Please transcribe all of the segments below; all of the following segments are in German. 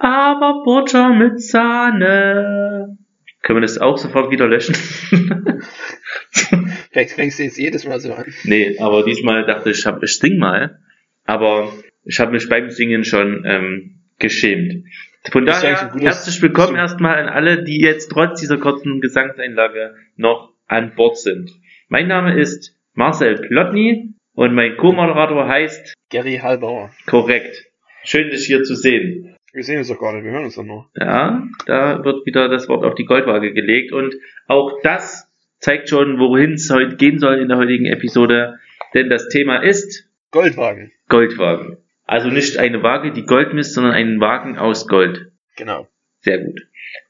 aber Butter mit Sahne. Können wir das auch sofort wieder löschen? Vielleicht fängst du jetzt jedes Mal so an. nee, aber diesmal dachte ich, ich sing mal. Aber ich habe mich beim Singen schon ähm, geschämt. Von daher herzlich willkommen erstmal an alle, die jetzt trotz dieser kurzen Gesangseinlage noch an Bord sind. Mein Name ist Marcel Plotny und mein Co-Moderator heißt Gary Halbauer. korrekt. Schön, dich hier zu sehen. Wir sehen uns doch gar nicht, wir hören uns doch nur. Ja, da wird wieder das Wort auf die Goldwaage gelegt und auch das zeigt schon, wohin es heute gehen soll in der heutigen Episode, denn das Thema ist Goldwagen. Goldwagen. Also nicht eine Waage, die Gold misst, sondern einen Wagen aus Gold. Genau. Sehr gut.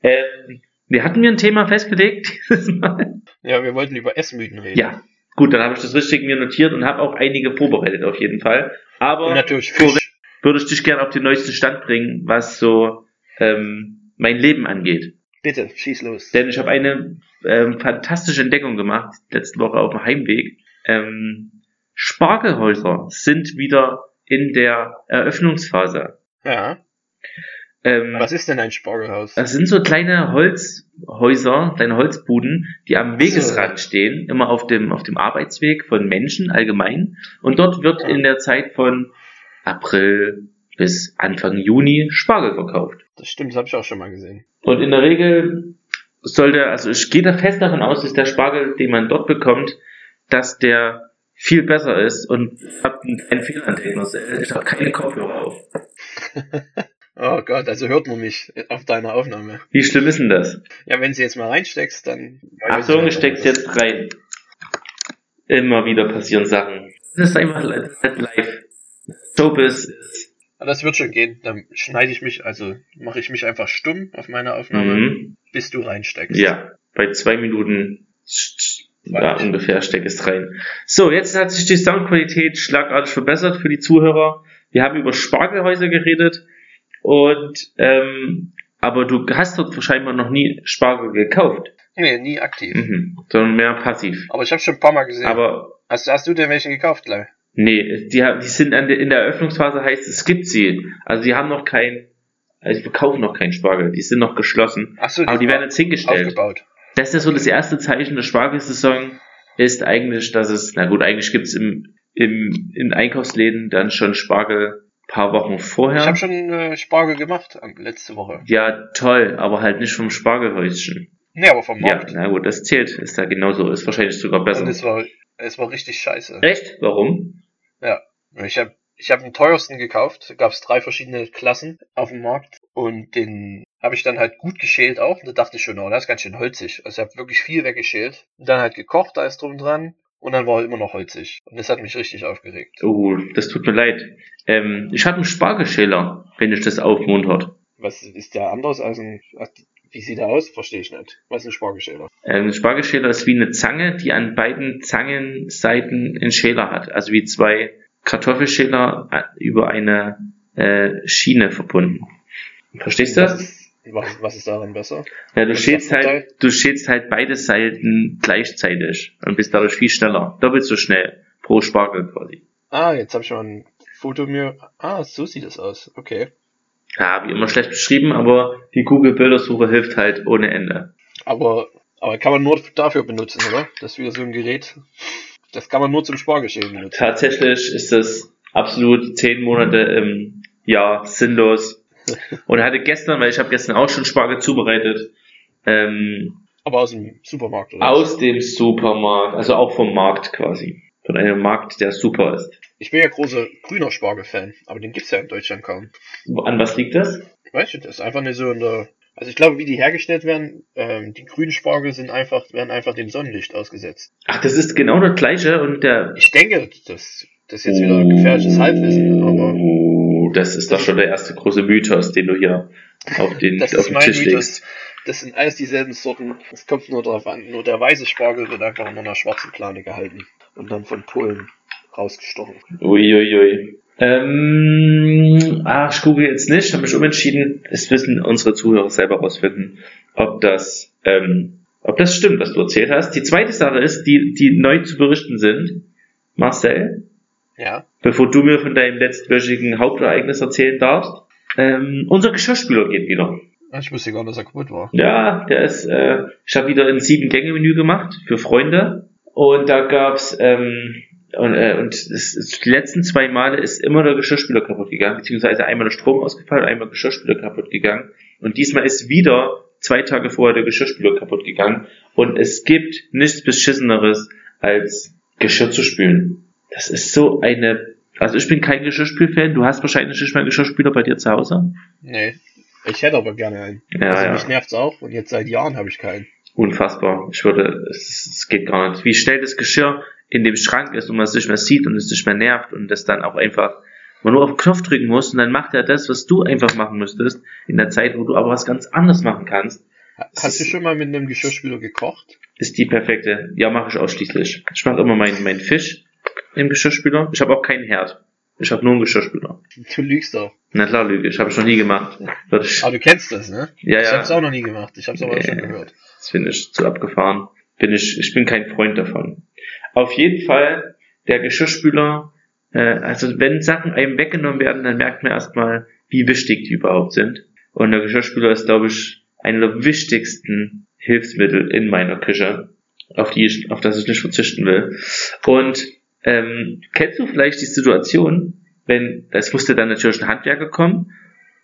Ähm, wir hatten mir ein Thema festgelegt dieses Mal. Ja, wir wollten über Essmythen reden. Ja, gut, dann habe ich das richtig mir notiert und habe auch einige vorbereitet auf jeden Fall. Aber Und natürlich Fisch. Würde ich dich gerne auf den neuesten Stand bringen, was so ähm, mein Leben angeht. Bitte, schieß los. Denn ich habe eine ähm, fantastische Entdeckung gemacht, letzte Woche auf dem Heimweg. Ähm, Spargelhäuser sind wieder in der Eröffnungsphase. Ja. Ähm, Was ist denn ein Spargelhaus? das sind so kleine Holzhäuser, kleine Holzbuden, die am Wegesrand So. stehen, immer auf dem, auf dem Arbeitsweg von Menschen allgemein. Und dort wird Ja. in der Zeit von April bis Anfang Juni Spargel verkauft. Das stimmt, das habe ich auch schon mal gesehen. Und in der Regel sollte, also ich gehe da fest davon aus, dass der Spargel, den man dort bekommt, dass der viel besser ist und hab einen Fehler an der Marcel. Ich habe keine Kopfhörer auf. Oh Gott, also hört man mich auf deiner Aufnahme. Wie schlimm ist denn das? Ja, wenn sie jetzt mal reinsteckst, dann. Achtung, ich steck's jetzt rein. Immer wieder passieren Sachen. Das ist einfach live. Showbiz ist. Aber das wird schon gehen. Dann schneide ich mich, also mache ich mich einfach stumm auf meiner Aufnahme, Mhm. bis du reinsteckst. Ja, bei zwei Minuten ja, ungefähr steck es rein. So, jetzt hat sich die Soundqualität schlagartig verbessert für die Zuhörer. Wir haben über Spargelhäuser geredet und ähm, aber du hast dort wahrscheinlich noch nie Spargel gekauft, Nee, nie aktiv. mhm. sondern mehr passiv. Aber ich habe schon ein paar Mal gesehen. Aber hast, hast du denn welche gekauft, gleich? Nee, die, die sind an der, in der Eröffnungsphase heißt es gibt sie. Also die haben noch kein, also die verkaufen noch keinen Spargel, die sind noch geschlossen. Achso, Aber die werden jetzt hingestellt. aufgebaut. Das ist so das erste Zeichen der Spargelsaison, ist eigentlich, dass es, na gut, eigentlich gibt's im, im, in Einkaufsläden dann schon Spargel paar Wochen vorher. Ich habe schon äh, Spargel gemacht ähm, letzte Woche. ja, toll, aber halt nicht vom Spargelhäuschen. Nee, aber vom Ja, Markt. na gut, das zählt, ist da genauso, ist wahrscheinlich sogar besser. Und es war, es war richtig scheiße. Echt? Warum? Ja. Ich habe ich hab den teuersten gekauft. Da gab es drei verschiedene Klassen auf dem Markt. Und den habe ich dann halt gut geschält auch. Und da dachte ich schon, oh, das ist ganz schön holzig. Also ich habe wirklich viel weggeschält. Und dann halt gekocht, da ist drum dran. Und dann war er immer noch holzig. Und das hat mich richtig aufgeregt. Oh, das tut mir leid. Ähm, ich habe einen Spargelschäler, wenn dich das aufmuntert. Was ist der anders als ein... Wie sieht er aus? Verstehe ich nicht. Was ist ein Spargelschäler? Ähm, ein Spargelschäler ist wie eine Zange, die an beiden Zangenseiten einen Schäler hat. Also wie zwei Kartoffelschäler äh, über eine äh, Schiene verbunden. Verstehst du das? was, was ist daran besser? Ja, du schälst halt, du schälst halt beide Seiten gleichzeitig und bist dadurch viel schneller. Doppelt so schnell pro Spargel quasi. Ah, jetzt habe ich mal ein Foto mir... Ah, so sieht es aus. Okay. Ja, wie immer schlecht beschrieben, aber die Google-Bildersuche hilft halt ohne Ende. Aber, aber kann man nur dafür benutzen, oder? Das ist wieder so ein Gerät. Das kann man nur zum Spargeschälen benutzen. Tatsächlich ist das absolut zehn Monate im Jahr sinnlos. Und hatte gestern, weil ich habe gestern auch schon Spargel zubereitet, ähm, Aber aus dem Supermarkt, oder? aus dem Supermarkt, also auch vom Markt quasi. Von einem Markt, der super ist. Ich bin ja großer grüner Spargel-Fan, aber den gibt's ja in Deutschland kaum. An was liegt das? Weißt du, das ist einfach nicht so in der. Also ich glaube, wie die hergestellt werden, ähm, die grünen Spargel sind einfach, werden einfach dem Sonnenlicht ausgesetzt. Ach, das ist genau das gleiche und der. Ich denke, das, das ist jetzt wieder ein gefährliches Halbwissen, aber Oh, das ist doch schon der erste große Mythos, den du hier auf den, das auf ist den mein Tisch Mythos. legst. Das sind alles dieselben Sorten. Es kommt nur darauf an. Nur der weiße Spargel wird einfach in einer schwarzen Plane gehalten und dann von Polen rausgestochen. Uiuiui. Ähm, ah, ich google jetzt nicht, habe mich umentschieden. Es wissen unsere Zuhörer selber rausfinden, ob das, ähm, ob das stimmt, was du erzählt hast. Die zweite Sache ist, die, die neu zu berichten sind. Marcel, Ja. bevor du mir von deinem letztwöchigen Hauptereignis erzählen darfst, Ähm, unser Geschirrspüler geht wieder. Ich wusste gar nicht, dass er kaputt war. Ja, der ist, äh, ich habe wieder ein Sieben-Gänge-Menü gemacht für Freunde. Und da gab's, ähm, und, äh, und es, es, die letzten zwei Male ist immer der Geschirrspüler kaputt gegangen, beziehungsweise einmal der Strom ausgefallen, einmal der Geschirrspüler kaputt gegangen. Und diesmal ist wieder zwei Tage vorher der Geschirrspüler kaputt gegangen. Und es gibt nichts Beschisseneres, als Geschirr zu spülen. Das ist so eine, also ich bin kein Geschirrspülfan, du hast wahrscheinlich nicht mal einen Geschirrspüler bei dir zu Hause. Nee. Ich hätte aber gerne einen. Ja, also ja. mich nervt's auch und jetzt seit Jahren habe ich keinen. Unfassbar. Ich würde, es, es geht gar nicht. Wie schnell das Geschirr in dem Schrank ist und man es nicht mehr sieht und es nicht mehr nervt und das dann auch einfach man nur auf den Knopf drücken muss und dann macht er das, was du einfach machen müsstest, in der Zeit, wo du aber was ganz anderes machen kannst. Das Hast du schon mal mit einem Geschirrspüler gekocht? Ist die perfekte. Ja, mache ich ausschließlich. Ich mache immer meinen meinen Fisch im Geschirrspüler. Ich habe auch keinen Herd. Ich habe nur einen Geschirrspüler. Du lügst doch. Na klar, Lüge. Ich habe ich noch nie gemacht. Ich, Aber du kennst das, ne? ja, Ich ja. hab's auch noch nie gemacht. Ich hab's aber Nee. schon gehört. Das finde ich zu abgefahren. Bin ich, ich bin kein Freund davon. Auf jeden Fall, der Geschirrspüler, äh, also wenn Sachen einem weggenommen werden, dann merkt man erstmal, wie wichtig die überhaupt sind. Und der Geschirrspüler ist, glaube ich, einer der wichtigsten Hilfsmittel in meiner Küche, auf die ich, auf das ich nicht verzichten will. Und ähm, kennst du vielleicht die Situation, wenn, es musste dann natürlich ein Handwerker kommen,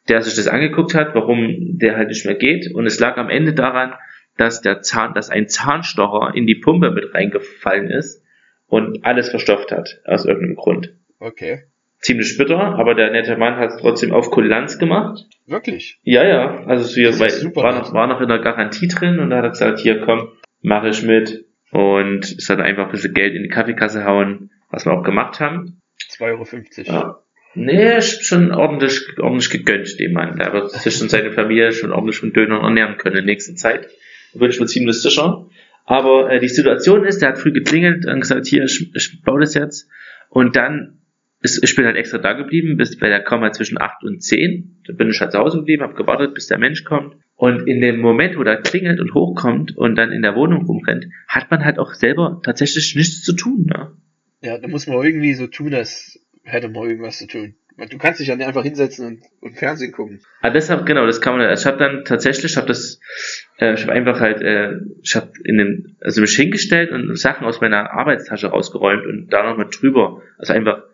der sich das angeguckt hat, warum der halt nicht mehr geht. Und es lag am Ende daran, dass der Zahn, dass ein Zahnstocher in die Pumpe mit reingefallen ist und alles verstopft hat, aus irgendeinem Grund. Okay. Ziemlich bitter, aber der nette Mann hat es trotzdem auf Kulanz gemacht. Wirklich? Ja, ja, also wir super war, noch, war noch in der Garantie drin und da hat er gesagt, hier komm, mache ich mit. Und es hat einfach ein bisschen Geld in die Kaffeekasse hauen, was wir auch gemacht haben. 2,50 Euro. Ja. Nee, schon ordentlich, ordentlich gegönnt, dem Mann. Der wird sich und seine Familie schon ordentlich von Dönern ernähren können in nächster Zeit. Da bin ich mir ziemlich sicher. Aber äh, die Situation ist, der hat früh geklingelt und gesagt, hier, ich, ich baue das jetzt. Und dann ist, ich bin halt extra da geblieben, bis, weil der kam halt zwischen 8 und 10. Da bin ich halt zu Hause geblieben, habe gewartet, bis der Mensch kommt. Und in dem Moment, wo der klingelt und hochkommt und dann in der Wohnung rumrennt, hat man halt auch selber tatsächlich nichts zu tun. Ne? Ja, da muss man irgendwie so tun, als hätte man irgendwas zu tun. Du kannst dich ja nicht einfach hinsetzen und, und Fernsehen gucken. Ah, deshalb, genau, das kann man. Ich habe dann tatsächlich, ich habe das, äh, ich habe einfach halt, äh, ich habe in den, also mich hingestellt und Sachen aus meiner Arbeitstasche rausgeräumt und da nochmal drüber, also einfach,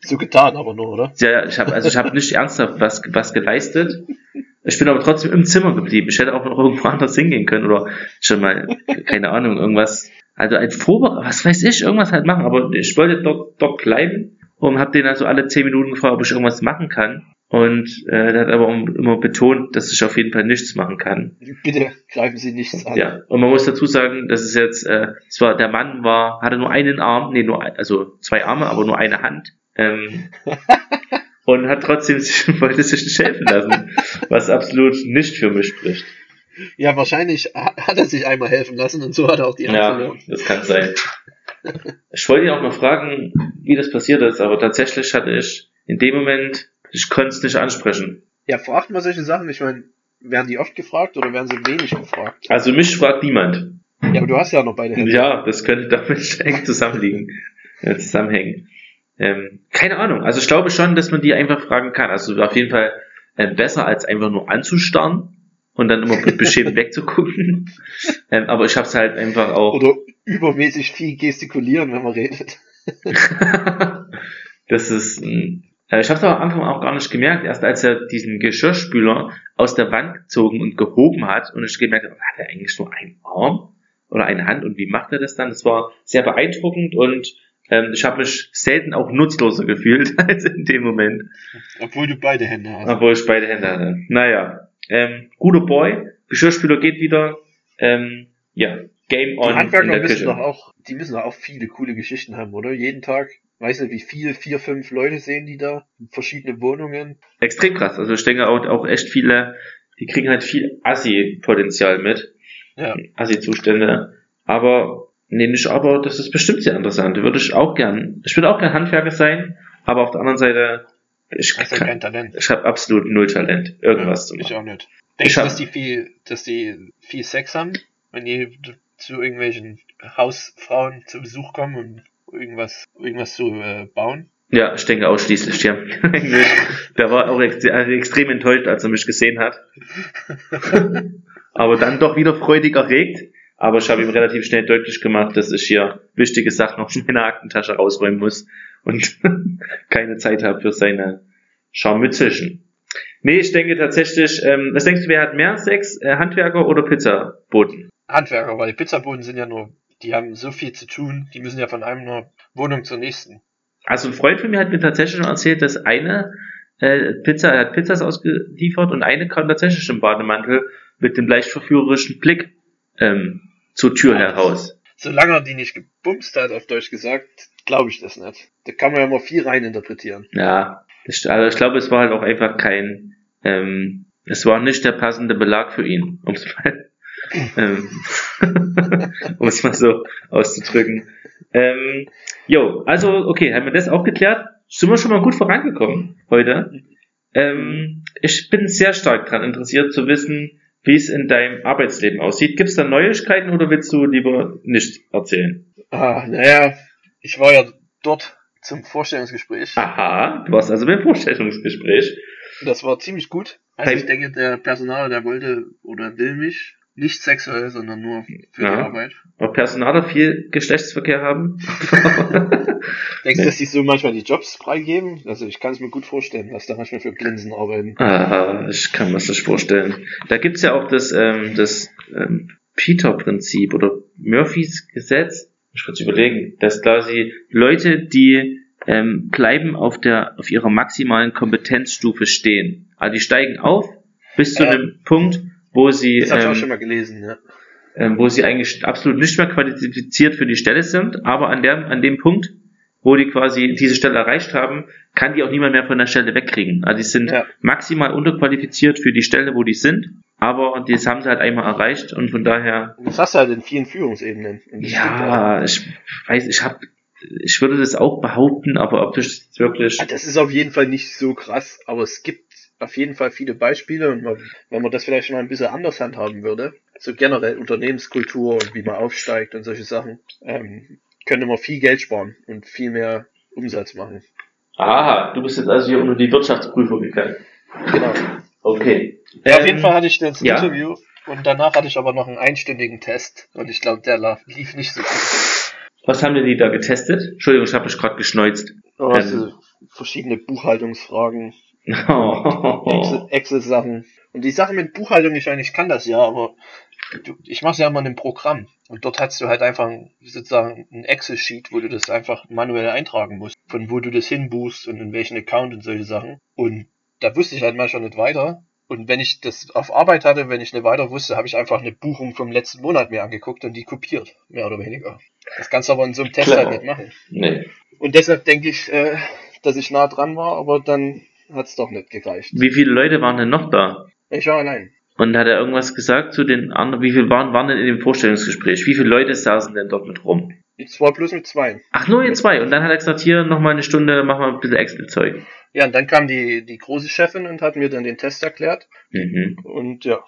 So getan, aber nur, oder? ja, ich habe, also ich habe nicht ernsthaft was, was geleistet. Ich bin aber trotzdem im Zimmer geblieben. Ich hätte auch noch irgendwo anders hingehen können oder schon mal, keine Ahnung, irgendwas, also ein Vorbereitung, was weiß ich, irgendwas halt machen. Aber ich wollte dort, dort bleiben und habe den also alle zehn Minuten gefragt, ob ich irgendwas machen kann. Und äh, der hat aber immer betont, dass ich auf jeden Fall nichts machen kann. Bitte greifen Sie nichts an. Ja, und man muss dazu sagen, dass es jetzt, äh, es war, der Mann war, hatte nur einen Arm, nee, nur, also zwei Arme, aber nur eine Hand. Ähm, und hat trotzdem sich, wollte sich nicht helfen lassen, was absolut nicht für mich spricht. Ja, wahrscheinlich ha- hat er sich einmal helfen lassen und so hat er auch die Hand Ja, verloren. das kann sein. Ich wollte ihn auch mal fragen, wie das passiert ist, aber tatsächlich hatte ich in dem Moment, ich konnte es nicht ansprechen. Ja, fragt man solche Sachen. Ich meine, werden die oft gefragt oder werden sie wenig gefragt? Also mich fragt niemand. Ja, aber du hast ja noch beide Hände. Ja, das könnte damit eng zusammenliegen, äh, zusammenhängen. Ähm, keine Ahnung. Also ich glaube schon, dass man die einfach fragen kann. Also auf jeden Fall äh, besser als einfach nur anzustarren und dann immer beschämt wegzugucken. Ähm, aber ich habe es halt einfach auch. Oder übermäßig viel gestikulieren, wenn man redet. das ist. mh, äh, Ich habe es am Anfang auch gar nicht gemerkt. Erst als er diesen Geschirrspüler aus der Wand gezogen und gehoben hat und ich gemerkt habe, hat er eigentlich nur einen Arm oder eine Hand und wie macht er das dann? Das war sehr beeindruckend und ähm, ich habe mich selten auch nutzloser gefühlt als in dem Moment, Obwohl du beide Hände hast. obwohl ich beide Hände hatte. Naja, ähm, guter Boy, Geschirrspüler geht wieder. Ähm, ja, Game Die on in Handwerker müssen doch auch, die müssen doch auch viele coole Geschichten haben, oder? Jeden Tag, weiß nicht, wie viele, vier, fünf Leute sehen die da, verschiedene Wohnungen. Extrem krass. Also ich denke auch, auch echt viele, die kriegen halt viel Assi-Potenzial mit. Ja. Assi-Zustände. Aber, nee, nicht aber, das ist bestimmt sehr interessant. Würde ich auch gern. Ich würde auch gern Handwerker sein, aber auf der anderen Seite, ich, Hast ja kann, kein Talent. ich habe absolut null Talent, irgendwas zu ich machen. auch nicht. Denkst Ich du, dass die viel, dass die viel Sex haben, wenn die zu irgendwelchen Hausfrauen zu Besuch kommen und irgendwas, irgendwas zu äh, bauen? Ja, ich denke ausschließlich, ja. Der war auch ex extrem enttäuscht, als er mich gesehen hat. Aber dann doch wieder freudig erregt. Aber ich habe ihm relativ schnell deutlich gemacht, dass ich hier wichtige Sachen aus meiner Aktentasche rausräumen muss und keine Zeit habe für seine Scharmützelchen. Nee, ich denke tatsächlich, ähm, was denkst du, wer hat mehr Sex, äh, Handwerker oder Pizzaboten? Handwerker, weil die Pizzaboten sind ja nur, die haben so viel zu tun, die müssen ja von einer Wohnung zur nächsten. Also ein Freund von mir hat mir tatsächlich schon erzählt, dass eine äh, Pizza, er hat Pizzas ausgeliefert und eine kam tatsächlich im Bademantel mit dem leicht verführerischen Blick ähm, zur Tür heraus. Solange er die nicht gebumst hat, auf Deutsch gesagt, glaube ich das nicht. Da kann man ja mal viel rein interpretieren. Ja, das, also ich glaube, es war halt auch einfach kein, ähm, es war nicht der passende Belag für ihn, um es mal, ähm, um es mal so auszudrücken. Ähm, jo, also okay, haben wir das auch geklärt? Sind wir schon mal gut vorangekommen heute? Ähm, ich bin sehr stark daran interessiert zu wissen, wie es in deinem Arbeitsleben aussieht. Gibt es da Neuigkeiten oder willst du lieber nicht erzählen? Ah, naja, ich war ja dort zum Vorstellungsgespräch. Aha, du warst also beim Vorstellungsgespräch. Das war ziemlich gut. Also ich denke, der Personal, der wollte oder will mich nicht sexuell, sondern nur für ja. die Arbeit. Aber Personaler viel Geschlechtsverkehr haben? Denkst du, dass die so manchmal die Jobs freigeben? Also ich kann es mir gut vorstellen, was da manchmal für Glinsen arbeiten. Aha, ich kann mir das nicht vorstellen. Da gibt's ja auch das, ähm, das ähm, Peter-Prinzip oder Murphys Gesetz. Ich kurz überlegen, dass quasi Leute, die ähm, bleiben auf der auf ihrer maximalen Kompetenzstufe stehen. Also die steigen auf bis zu ja. einem Punkt, wo sie, das ähm, auch schon mal gelesen, ja. ähm, wo sie eigentlich absolut nicht mehr qualifiziert für die Stelle sind, aber an dem, an dem Punkt, wo die quasi diese Stelle erreicht haben, kann die auch niemand mehr von der Stelle wegkriegen. Also die sind ja. maximal unterqualifiziert für die Stelle, wo die sind, aber das haben sie halt einmal erreicht und von daher. Das hast du halt in vielen Führungsebenen. Ja, ich weiß, ich habe ich würde das auch behaupten, aber ob das wirklich. Das ist auf jeden Fall nicht so krass, aber es gibt auf jeden Fall viele Beispiele und man, wenn man das vielleicht mal ein bisschen anders handhaben würde, so generell Unternehmenskultur und wie man aufsteigt und solche Sachen, ähm, könnte man viel Geld sparen und viel mehr Umsatz machen. Aha, du bist jetzt also hier unter die Wirtschaftsprüfer gegangen. Genau. Okay. Ja, ähm, auf jeden Fall hatte ich das ja. Interview und danach hatte ich aber noch einen einstündigen Test und ich glaube, der lief nicht so gut. Was haben denn die da getestet? Entschuldigung, ich habe mich gerade geschneuzt. Oh, also ähm, verschiedene Buchhaltungsfragen, Oh. Excel-Sachen. Und die Sache mit Buchhaltung, ich meine, ich kann das ja, aber ich mache ja immer in einem Programm. Und dort hast du halt einfach sozusagen ein Excel-Sheet, wo du das einfach manuell eintragen musst. Von wo du das hinbuchst und in welchen Account und solche Sachen. Und da wusste ich halt manchmal nicht weiter. Und wenn ich das auf Arbeit hatte, wenn ich nicht weiter wusste, habe ich einfach eine Buchung vom letzten Monat mir angeguckt und die kopiert. Mehr oder weniger. Das kannst du aber in so einem Test Klar. halt nicht machen. Nee. Und deshalb denke ich, äh, dass ich nah dran war, aber dann hat's doch nicht gereicht. Wie viele Leute waren denn noch da? Ich war allein. Und hat er irgendwas gesagt zu den anderen? Wie viele waren, waren denn in dem Vorstellungsgespräch? Wie viele Leute saßen denn dort mit rum? Zwei plus mit zwei. Ach, nur ihr zwei. Und dann hat er gesagt, hier nochmal eine Stunde, machen wir ein bisschen Excel-Zeug. Ja, und dann kam die, die große Chefin und hat mir dann den Test erklärt. Mhm. Und ja,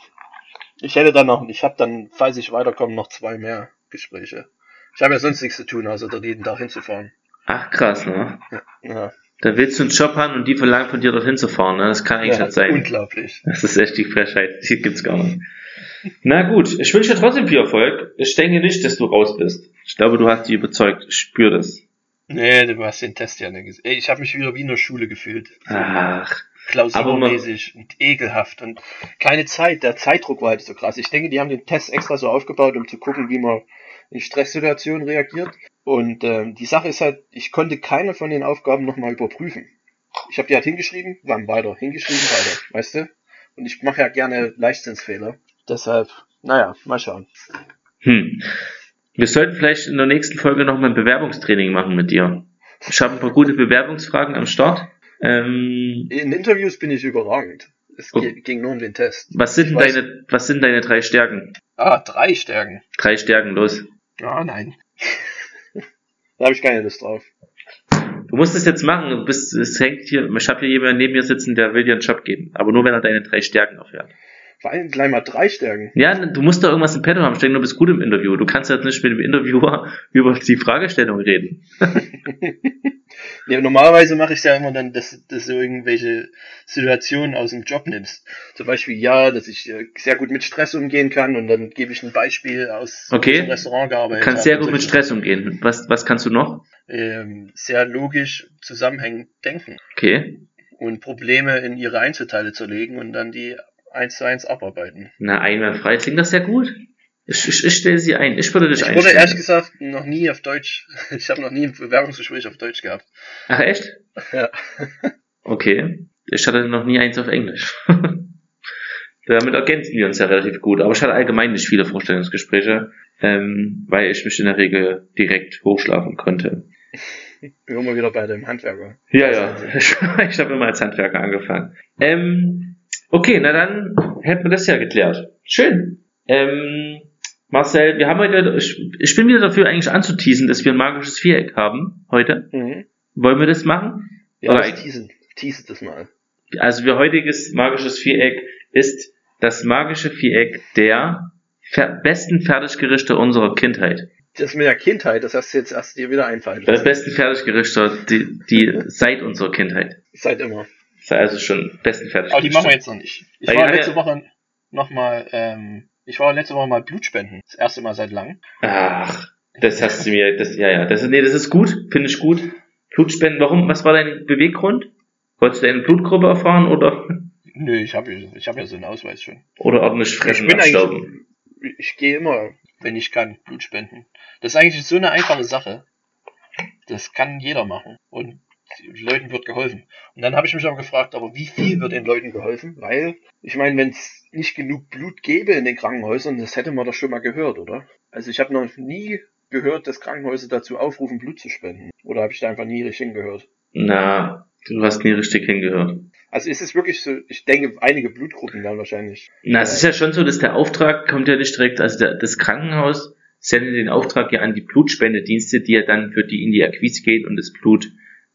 ich hätte dann noch, ich habe dann, falls ich weiterkomme, noch zwei mehr Gespräche. Ich habe ja sonst nichts zu tun, außer dort jeden Tag hinzufahren. Ach, krass, ne? Ja. ja. Da willst du einen Job haben und die verlangen von dir dorthin zu fahren. Ne? Das kann eigentlich ja, nicht sein. Unglaublich. Das ist echt die Frechheit. Die gibt's gar nicht. Na gut, ich wünsche dir trotzdem viel Erfolg. Ich denke nicht, dass du raus bist. Ich glaube, du hast die überzeugt. Ich spüre das. Nee, du hast den Test ja nicht gesehen. Ich habe mich wieder wie in der Schule gefühlt. Ach. Klausurmäßig und ekelhaft und keine Zeit. Der Zeitdruck war halt so krass. Ich denke, die haben den Test extra so aufgebaut, um zu gucken, wie man in Stresssituationen reagiert. Und ähm, die Sache ist halt, ich konnte keine von den Aufgaben nochmal überprüfen. Ich habe die halt hingeschrieben, wann weiter, hingeschrieben, weiter, weißt du? Und ich mache ja gerne Leichtsinnsfehler. Deshalb, naja, mal schauen. Hm. Wir sollten vielleicht in der nächsten Folge nochmal ein Bewerbungstraining machen mit dir. Ich habe ein paar gute Bewerbungsfragen am Start. Ähm, in Interviews bin ich überragend. Es okay. ging nur um den Test. Was sind, deine, was sind deine drei Stärken? Ah, drei Stärken. Drei Stärken, los. Ah, nein. Da habe ich keine Lust drauf. Du musst es jetzt machen. Du bist, es hängt hier, ich habe hier jemanden neben mir sitzen, der will dir einen Job geben. Aber nur wenn er deine drei Stärken erfährt. Vor allem gleich mal drei Stärken. Ja, du musst da irgendwas im Petto haben. Stell, du bist gut im Interview. Du kannst jetzt nicht mit dem Interviewer über die Fragestellung reden. Ja, normalerweise mache ich es ja immer dann, dass, dass du irgendwelche Situationen aus dem Job nimmst. Zum Beispiel, ja, dass ich äh, sehr gut mit Stress umgehen kann und dann gebe ich ein Beispiel aus Okay. dem Restaurant gearbeitet. Kannst habe sehr gut mit Stress umgehen. Was, was kannst du noch? Ähm, sehr logisch zusammenhängend denken Okay. und Probleme in ihre Einzelteile zerlegen und dann die eins zu eins abarbeiten. Na, einwandfrei klingt das sehr gut. Ich, ich, ich stelle sie ein. Ich würde dich Ich wurde einstellen. ehrlich gesagt noch nie auf Deutsch, ich habe noch nie ein Bewerbungsgespräch auf Deutsch gehabt. Ach, echt? Ja. Okay. Ich hatte noch nie eins auf Englisch. Damit ergänzen wir uns ja relativ gut. Aber ich hatte allgemein nicht viele Vorstellungsgespräche, ähm, weil ich mich in der Regel direkt hochschlafen konnte. Immer wieder bei dem Handwerker. Ja, ja. Ich, ich habe immer als Handwerker angefangen. Ähm, okay, na dann hätten wir das ja geklärt. Schön. Ähm, Marcel, wir haben heute, ich, ich bin wieder dafür eigentlich anzuteasen, dass wir ein magisches Viereck haben heute. Mhm. Wollen wir das machen? Ja, Oder- das teasen, tease das mal. Also wir heutiges magisches Viereck ist das magische Viereck der besten Fertiggerichte unserer Kindheit. Das mit der Kindheit, das hast du jetzt erst dir wieder einfallen lassen. besten Fertiggerichte, die, die seit unserer Kindheit. Seit immer. Also schon besten Fertiggerichte. Aber die machen wir jetzt noch nicht. Ich Ja, war letzte ja. Woche nochmal, ähm, ich war letzte Woche mal Blutspenden. Das erste Mal seit langem. Ach, das hast du mir, das, ja, ja, das, ist- nee, das ist gut, finde ich gut. Blutspenden, warum, was war dein Beweggrund? Wolltest du deine Blutgruppe erfahren oder, Nö, ich habe ich hab ja so einen Ausweis schon. oder ordentlich fressen Ich bin eigentlich- abstauben? Ich gehe immer, wenn ich kann, Blut spenden. Das ist eigentlich so eine einfache Sache. Das kann jeder machen. Und Leuten wird geholfen. Und dann habe ich mich aber gefragt, aber wie viel wird den Leuten geholfen? Weil, ich meine, wenn es nicht genug Blut gäbe in den Krankenhäusern, das hätte man doch schon mal gehört, oder? Also ich habe noch nie gehört, dass Krankenhäuser dazu aufrufen, Blut zu spenden. Oder habe ich da einfach nie richtig hingehört? Na, du hast nie richtig hingehört. Also ist es wirklich so, ich denke, einige Blutgruppen dann wahrscheinlich. Na, es ist ja schon so, dass der Auftrag kommt ja nicht direkt, also der, das Krankenhaus sendet den Auftrag ja an die Blutspendedienste, die ja dann für die in die Akquise gehen und das Blut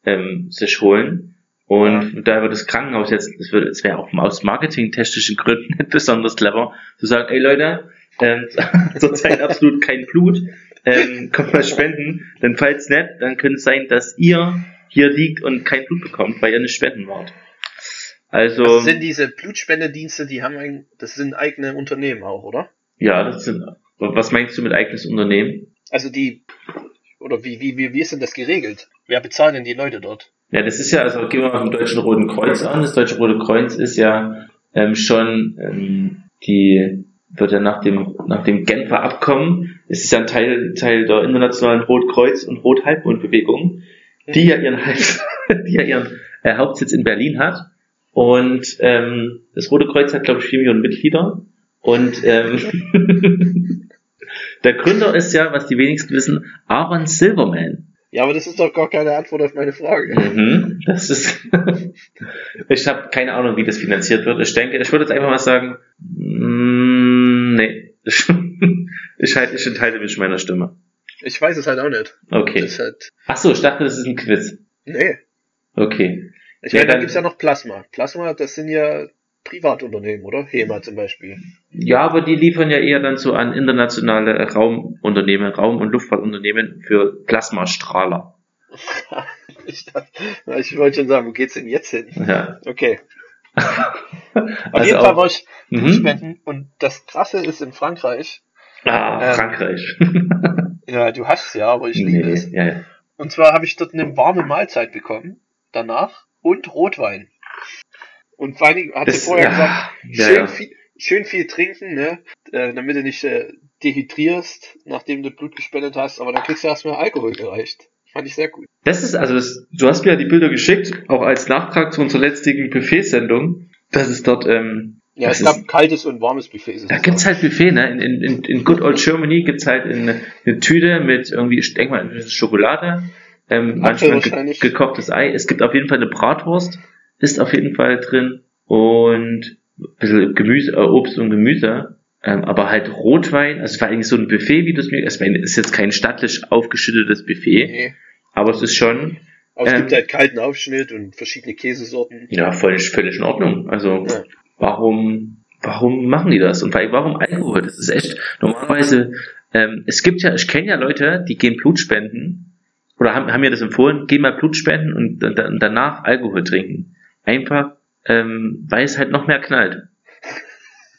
ähm, sich holen. Und da wird das Krankenhaus jetzt, es wäre auch aus marketingtechnischen Gründen nicht besonders clever, zu sagen, ey Leute, ähm, zurzeit absolut kein Blut, ähm, kommt mal spenden, denn falls nicht, dann könnte es sein, dass ihr hier liegt und kein Blut bekommt, weil ihr nicht spenden wart. Also, Das sind diese Blutspendedienste, die haben ein, das sind eigene Unternehmen auch, oder? ja, das sind, was meinst du mit eigenes Unternehmen? Also die, oder wie, wie, wie, wie ist denn das geregelt? Wer bezahlt denn die Leute dort? Ja, das ist ja, also gehen wir mal vom Deutschen Roten Kreuz an. Das Deutsche Rote Kreuz ist ja ähm, schon ähm, die wird ja nach dem nach dem Genfer Abkommen, ist ja ein Teil Teil der internationalen Rotkreuz und Rothalbmondbewegung, die ja ihren die ja ihren äh, Hauptsitz in Berlin hat und ähm, das Rote Kreuz hat glaube ich vier Millionen Mitglieder und ähm, der Gründer ist ja, was die wenigsten wissen, Aaron Silverman. Ja, aber das ist doch gar keine Antwort auf meine Frage. Mhm, das ist. ich habe keine Ahnung, wie das finanziert wird. Ich denke, ich würde jetzt einfach mal sagen, mm, nee. Ich, halt, ich enthalte mich meiner Stimme. Ich weiß es halt auch nicht. Okay. Halt, Ach so, ich dachte, das ist ein Quiz. nee. Okay. Ich Ja, meine, da dann- gibt's ja noch Plasma. Plasma, das sind ja Privatunternehmen, oder? HEMA zum Beispiel. Ja, aber die liefern ja eher dann so an internationale Raumunternehmen, Raum- und Luftfahrtunternehmen für Plasmastrahler. ich, ich wollte schon sagen, wo geht's denn jetzt hin? Ja. Okay. Auf Also jeden Fall war ich Mhm. Blutspenden und das Krasse ist in Frankreich, Ah, Ähm, Frankreich. ja, du hast es ja, aber ich liebe es. nee, ja, ja. Und zwar habe ich dort eine warme Mahlzeit bekommen, danach, und Rotwein. Und vor allen Dingen hat Das- vorher gesagt, ja, schön, ja. Viel, schön viel trinken, ne, äh, damit du nicht äh, dehydrierst, nachdem du Blut gespendet hast, aber dann kriegst du erstmal Alkohol gereicht. Fand ich sehr gut. Das ist also das, du hast mir ja die Bilder geschickt, auch als Nachtrag zu unserer letztigen Buffet-Sendung. Das ist dort, ähm, Ja, es gab ist, kaltes und warmes Buffet. da gibt's halt Buffet, ne? In, in, in, Good Old Germany gibt's halt eine, eine Tüte mit irgendwie, ich denke mal, Schokolade, ähm, manchmal ge gekochtes Ei. Es gibt auf jeden Fall eine Bratwurst, ist auf jeden Fall drin und ein bisschen Gemüse, äh, Obst und Gemüse. Ähm, aber halt Rotwein, also es war eigentlich so ein Buffet, wie du es mir, es war- ist jetzt kein stattlich aufgeschüttetes Buffet, Nee. aber es ist schon, Aber es Ähm. gibt halt kalten Aufschnitt und verschiedene Käsesorten. Ja, völlig, völlig in Ordnung. Also, Ja. warum, warum machen die das? Und warum Alkohol? Das ist echt, normalerweise, ähm, es gibt ja, ich kenne ja Leute, die gehen Blut spenden oder haben, haben mir das empfohlen, geh mal Blut spenden und, und, und danach Alkohol trinken. Einfach, ähm, weil es halt noch mehr knallt.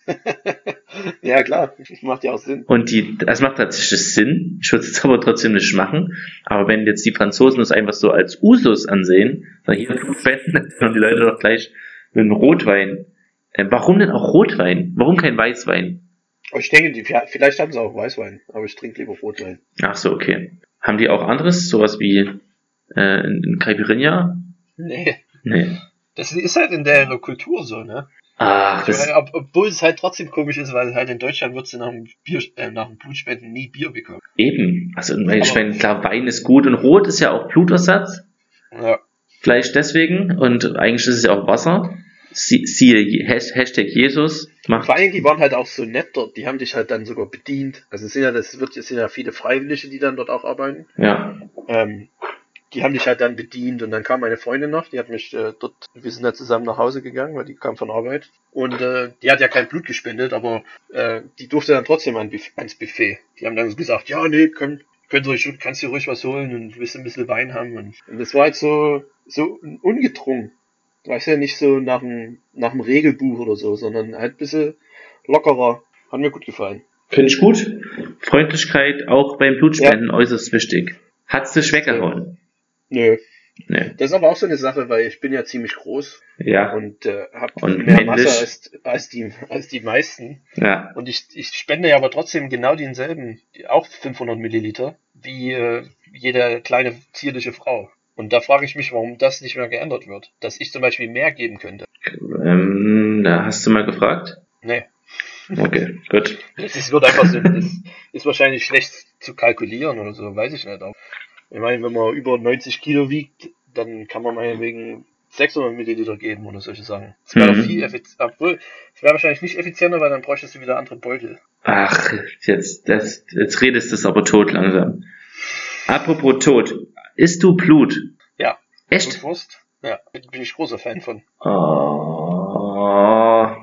ja, klar, das macht ja auch Sinn. Und die, das macht tatsächlich Sinn. Ich würde es aber trotzdem nicht machen. Aber wenn jetzt die Franzosen das einfach so als Usus ansehen, dann hier dann die Leute doch gleich mit einem Rotwein. Äh, warum denn auch Rotwein? Warum kein Weißwein? Ich denke, die, vielleicht haben sie auch Weißwein, aber ich trinke lieber Rotwein. Ach so, okay. Haben die auch anderes? Sowas wie äh, in Caipirinha? Nee. Nee. Das ist halt in der Kultur so, ne? Ach, das, meine, ob, obwohl es halt trotzdem komisch ist, weil halt in Deutschland würdest du nach dem, Bier, äh, nach dem Blutspenden nie Bier bekommen. eben. Also, weil ich Aber- meine, klar, Wein ist gut und Rot ist ja auch Blutersatz. Ja. Vielleicht deswegen. Und eigentlich ist es ja auch Wasser. Sie, siehe Hashtag Jesus. Macht Vor allem, die waren halt auch so nett dort, die haben dich halt dann sogar bedient. Also es sind ja, das wird, es sind ja viele Freiwillige, die dann dort auch arbeiten. Ja. Ähm, die haben dich halt dann bedient und dann kam meine Freundin noch, die hat mich äh, dort, wir sind da zusammen nach Hause gegangen, weil die kam von Arbeit. Und äh, die hat ja kein Blut gespendet, aber äh, die durfte dann trotzdem an, ans Buffet. Die haben dann gesagt, ja, nee, können, könnt ihr euch, kannst du ruhig was holen und willst ein bisschen Wein haben. Und, und das war halt so, so ungedrungen. Weißt ja, nicht so nach dem, nach dem Regelbuch oder so, sondern halt ein bisschen lockerer. Hat mir gut gefallen. Finde ich gut. Freundlichkeit auch beim Blutspenden äußerst wichtig. Hat's dich weggehauen? Nö. Nee. Das ist aber auch so eine Sache, weil ich bin ja ziemlich groß Ja. und äh, habe mehr männlich. Masse als, als, die, als die meisten. Ja. Und ich, ich spende ja aber trotzdem genau denselben, auch 500 Milliliter, wie äh, jede kleine zierliche Frau. Und da frage ich mich, warum das nicht mehr geändert wird. Dass ich zum Beispiel mehr geben könnte. Ähm, da hast du mal gefragt? Nee. Okay, gut. Das ist, wird einfach so, das ist wahrscheinlich schlecht zu kalkulieren oder so, weiß ich nicht. Auch. Ich meine, wenn man über 90 Kilo wiegt, dann kann man meinetwegen 600 Milliliter geben oder solche Sachen. Das wäre Mhm. viel effizienter, obwohl, es wäre wahrscheinlich nicht effizienter, weil dann bräuchtest du wieder andere Beutel. Ach, jetzt, das, jetzt redest du es aber tot langsam. Apropos tot. Isst du Blut? Ja. Echt? Blutwurst? Ja, bin ich großer Fan von. Oh,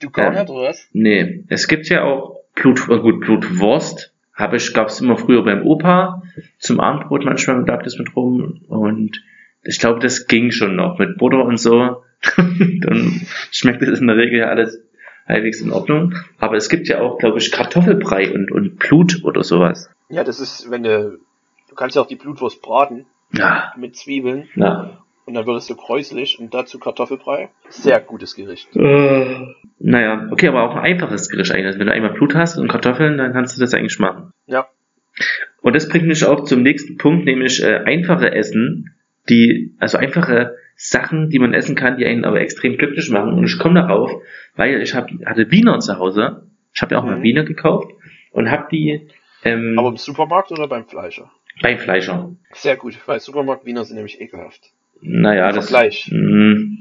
Du gar Ja. nicht, oder was? nee. Es gibt ja auch Blut, äh, gut, Blutwurst. Habe ich, gab's immer früher beim Opa. Zum Abendbrot manchmal lag das mit rum. Und ich glaube, das ging schon noch mit Butter und so. Dann schmeckt es in der Regel ja alles halbwegs in Ordnung. Aber es gibt ja auch, glaube ich, Kartoffelbrei und, und Blut oder sowas. Ja, das ist, wenn du, du kannst ja auch die Blutwurst braten Ja, mit Zwiebeln na. Und dann wird es so kräuslich und dazu Kartoffelbrei. Sehr gutes Gericht. Äh, naja, okay, aber auch ein einfaches Gericht eigentlich. Also wenn du einmal Blut hast und Kartoffeln, dann kannst du das eigentlich machen. Ja. Und das bringt mich auch zum nächsten Punkt, nämlich äh, einfache Essen, die, also einfache Sachen, die man essen kann, die einen aber extrem glücklich machen. Und ich komme darauf, weil ich hab, hatte Wiener zu Hause. Ich habe ja auch mal Mhm. Wiener gekauft und habe die ähm, Aber im Supermarkt oder beim Fleischer? beim Fleischer. Sehr gut, weil Supermarkt Wiener sind nämlich ekelhaft. Naja, das. Vergleich. mh.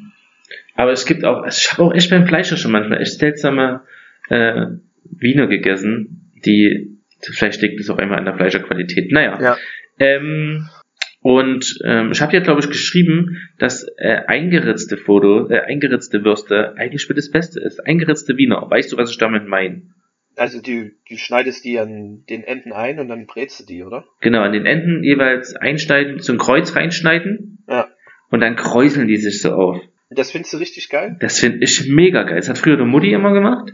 Aber es gibt auch, ich habe auch echt beim Fleischer schon manchmal echt seltsame äh, Wiener gegessen, die, vielleicht liegt es auch einmal an der Fleischerqualität. Naja. Ja. Ähm, und ähm, ich habe ja, glaube ich, geschrieben, dass äh, eingeritzte Foto, äh, eingeritzte Würste eigentlich für das Beste ist. Eingeritzte Wiener. Weißt du, was ich damit meine? Also du, du schneidest die an den Enden ein und dann brätst du die, oder? Genau, an den Enden jeweils einschneiden, so ein Kreuz reinschneiden. Und dann kräuseln die sich so auf. Das findest du richtig geil? Das finde ich mega geil. Das hat früher der Mutti immer gemacht.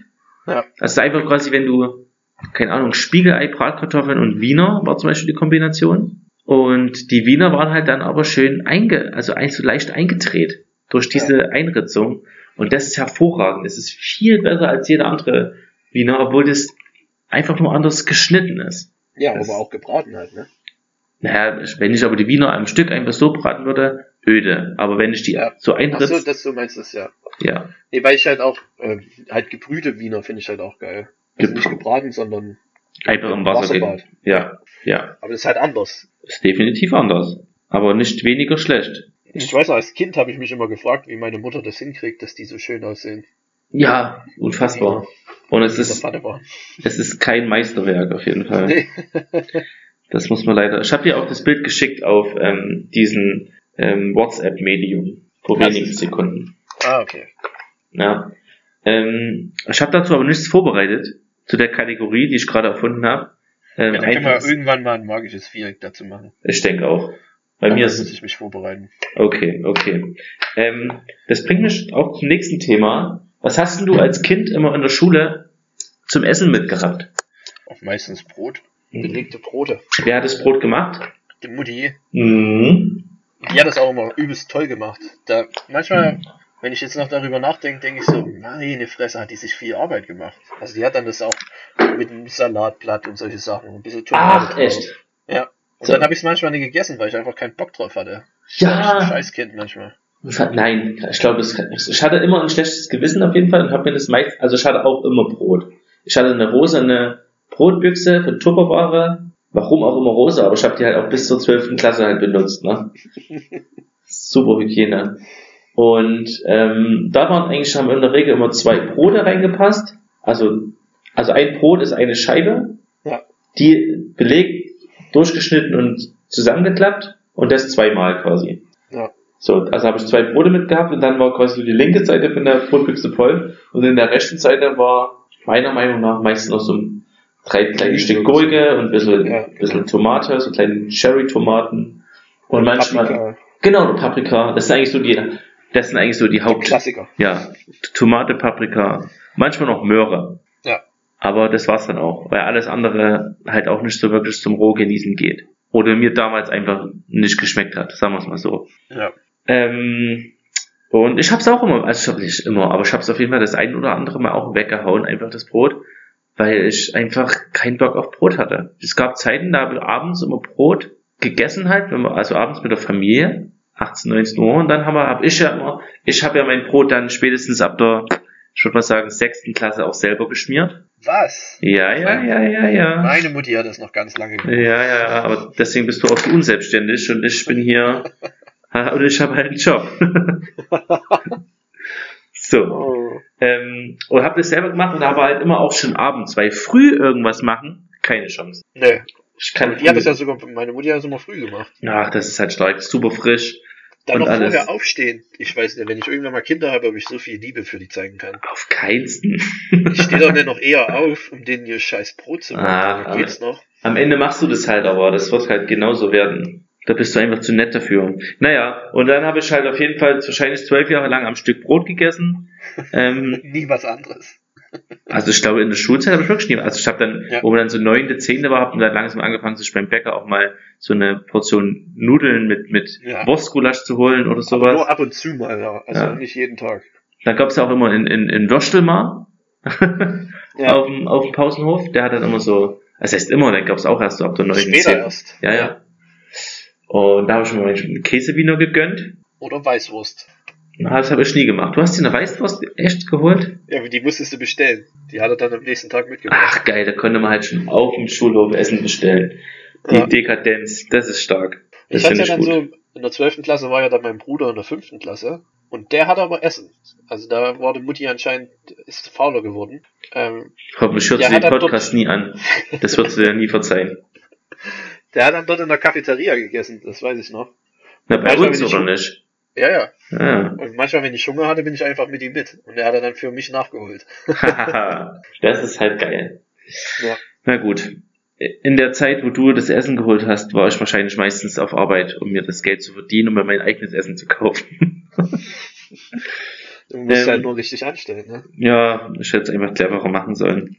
Ja. Das ist einfach quasi, wenn du, keine Ahnung, Spiegelei, Bratkartoffeln und Wiener war zum Beispiel die Kombination. Und die Wiener waren halt dann aber schön einge, also eigentlich so leicht eingedreht durch diese Einritzung. Und das ist hervorragend. Es ist viel besser als jeder andere Wiener, obwohl das einfach nur anders geschnitten ist. Ja, Das- aber auch gebraten halt, ne? Naja, wenn ich aber die Wiener am Stück einfach so braten würde, öde. Aber wenn ich die Ja. so Ach einritze, so, das so meinst du es, ja. ja. Nee, weil ich halt auch, äh, halt gebrühte Wiener finde ich halt auch geil. Also Gebr- nicht gebraten, sondern, Einfach im Wasser Wasserbad. gehen. Ja, ja. aber das ist halt anders. Ist definitiv anders. Aber nicht weniger schlecht. Ich weiß noch, als Kind habe ich mich immer gefragt, wie meine Mutter das hinkriegt, dass die so schön aussehen. Ja, unfassbar. Und es ist, es ist kein Meisterwerk auf jeden Fall. Nee. Das muss man leider. Ich habe dir auch das Bild geschickt auf ähm, diesen ähm, WhatsApp-Medium vor wenigen Sekunden. Ah, okay. Ja. Ähm, ich habe dazu aber nichts vorbereitet zu der Kategorie, die ich gerade erfunden habe. Ähm, Ja, dann können wir irgendwann mal ein magisches Viereck dazu machen. ich denke auch. Bei Aber mir ist muss ich mich vorbereiten. Okay, okay. Ähm, das bringt mich auch zum nächsten Thema. Was hast denn du als Kind immer in der Schule zum Essen mitgehabt? Auch meistens Brot. Belegte Brote. Wer hat das Brot gemacht? Die Mutti, Mhm. Die hat das auch immer übelst toll gemacht. Da, manchmal, wenn ich jetzt noch darüber nachdenke, denke ich so, meine Fresse, hat die sich viel Arbeit gemacht. Also die hat dann das auch mit einem Salatblatt und solche Sachen. Ein bisschen Tomate Ach, echt? Ja. Und So. dann habe ich es manchmal nicht gegessen, weil ich einfach keinen Bock drauf hatte. Ja. Scheißkind manchmal. Hat- Nein, ich glaube, es- ich hatte immer ein schlechtes Gewissen auf jeden Fall und habe mir das meist, also ich hatte auch immer Brot. Ich hatte eine rosane Brotbüchse von Tupperware, warum auch immer rosa, aber ich habe die halt auch bis zur 12. Klasse halt benutzt, ne? Super Hygiene. Und ähm, da waren eigentlich haben in der Regel immer zwei Brote reingepasst. Also, also ein Brot ist eine Scheibe, Ja. die belegt, durchgeschnitten und zusammengeklappt und das zweimal quasi. Ja. So, also habe ich zwei Brote mitgehabt und dann war quasi so die linke Seite von der Brotbüchse voll und in der rechten Seite war meiner Meinung nach meistens noch so ein drei kleine Stück. Gurke und ein bisschen, Ja, bisschen genau. Tomate, so kleine Cherry-Tomaten und manchmal, Paprika, genau, eine Paprika, das sind eigentlich so die, das sind eigentlich so die Haupt, Klassiker. ja, Tomate, Paprika, manchmal noch Möhre. Ja. Aber das war's dann auch, weil alles andere halt auch nicht so wirklich zum Rohgenießen geht. Oder mir damals einfach nicht geschmeckt hat, sagen wir es mal so. Ja. Ähm, und ich hab's auch immer, also ich hab nicht immer, aber ich hab's auf jeden Fall das ein oder andere Mal auch weggehauen, einfach das Brot, weil ich einfach keinen Bock auf Brot hatte. Es gab Zeiten, da habe ich abends immer Brot gegessen halt, wenn wir, also abends mit der Familie, 18, 19 Uhr, und dann haben wir, hab ich ja immer, ich habe ja mein Brot dann spätestens ab der, ich würde mal sagen, sechsten Klasse auch selber geschmiert. Was? Ja, ja, ja, ja, ja. Meine Mutti hat das noch ganz lange gemacht. Ja, ja, aber deswegen bist du auch so unselbstständig und ich bin hier und ich habe halt einen Job. so. Oh. Ähm, und habe das selber gemacht und habe halt immer auch schon abends, weil früh irgendwas machen, keine Chance. Nee. Ich kann Die hat das ja sogar, meine Mutti hat das immer früh gemacht. Ach, das ist halt stark, super frisch. Dann Und noch alles. vorher aufstehen. Ich weiß nicht, wenn ich irgendwann mal Kinder habe, ob ich so viel Liebe für die zeigen kann. Auf keinsten. Ich stehe doch nicht noch eher auf, um denen ihr scheiß Brot zu machen. Ah, geht's noch. Am Ende machst du das halt, aber das wird halt genauso werden. Da bist du einfach zu nett dafür. Naja, und dann habe ich halt auf jeden Fall wahrscheinlich zwölf Jahre lang am Stück Brot gegessen. Ähm, Nie was anderes. Also ich glaube, in der Schulzeit habe ich wirklich nie. Also ich habe dann, Ja. wo man dann so neunte, zehnte war, habe dann langsam angefangen, sich beim Bäcker auch mal so eine Portion Nudeln mit, mit Ja. Wurstgulasch zu holen oder Aber sowas. nur ab und zu mal, ja. Also Ja. nicht jeden Tag. Dann gab es ja auch immer in, in, in Würstelmar Ja. auf, dem, auf dem Pausenhof. Der hat dann immer so, das heißt immer, dann gab es auch erst so ab der neunten, Später erst. Ja, ja. Und da habe ich mir mal einen Käsewiener gegönnt. Oder Weißwurst. Na, Das habe ich nie gemacht. Du hast dir eine Weißwurst echt geholt? Ja, aber die musstest du bestellen. Die hat er dann am nächsten Tag mitgebracht. Ach geil, da konnte man halt schon auf dem Schulhof Essen bestellen. Die Ja. Dekadenz, das ist stark. Das ich hatte ja dann gut. so, in der 12. Klasse war ja dann mein Bruder in der 5. Klasse. Und der hatte aber Essen. Also da war die Mutti anscheinend, ist fauler geworden. Ähm, Hoffentlich hört sie hat den Podcast nie an. Das wird sie ja nie verzeihen. der hat dann dort in der Cafeteria gegessen, das weiß ich noch. Na, bei uns oder nicht? Ja, ja. Ah. Und manchmal, wenn ich Hunger hatte, bin ich einfach mit ihm mit. Und der hat er dann für mich nachgeholt. Das ist halt geil. Ja. Na gut. In der Zeit, wo du das Essen geholt hast, war ich wahrscheinlich meistens auf Arbeit, um mir das Geld zu verdienen, um mir mein eigenes Essen zu kaufen. Du musst Ähm, halt nur richtig anstellen, ne? ja, ich hätte es einfach cleverer machen sollen.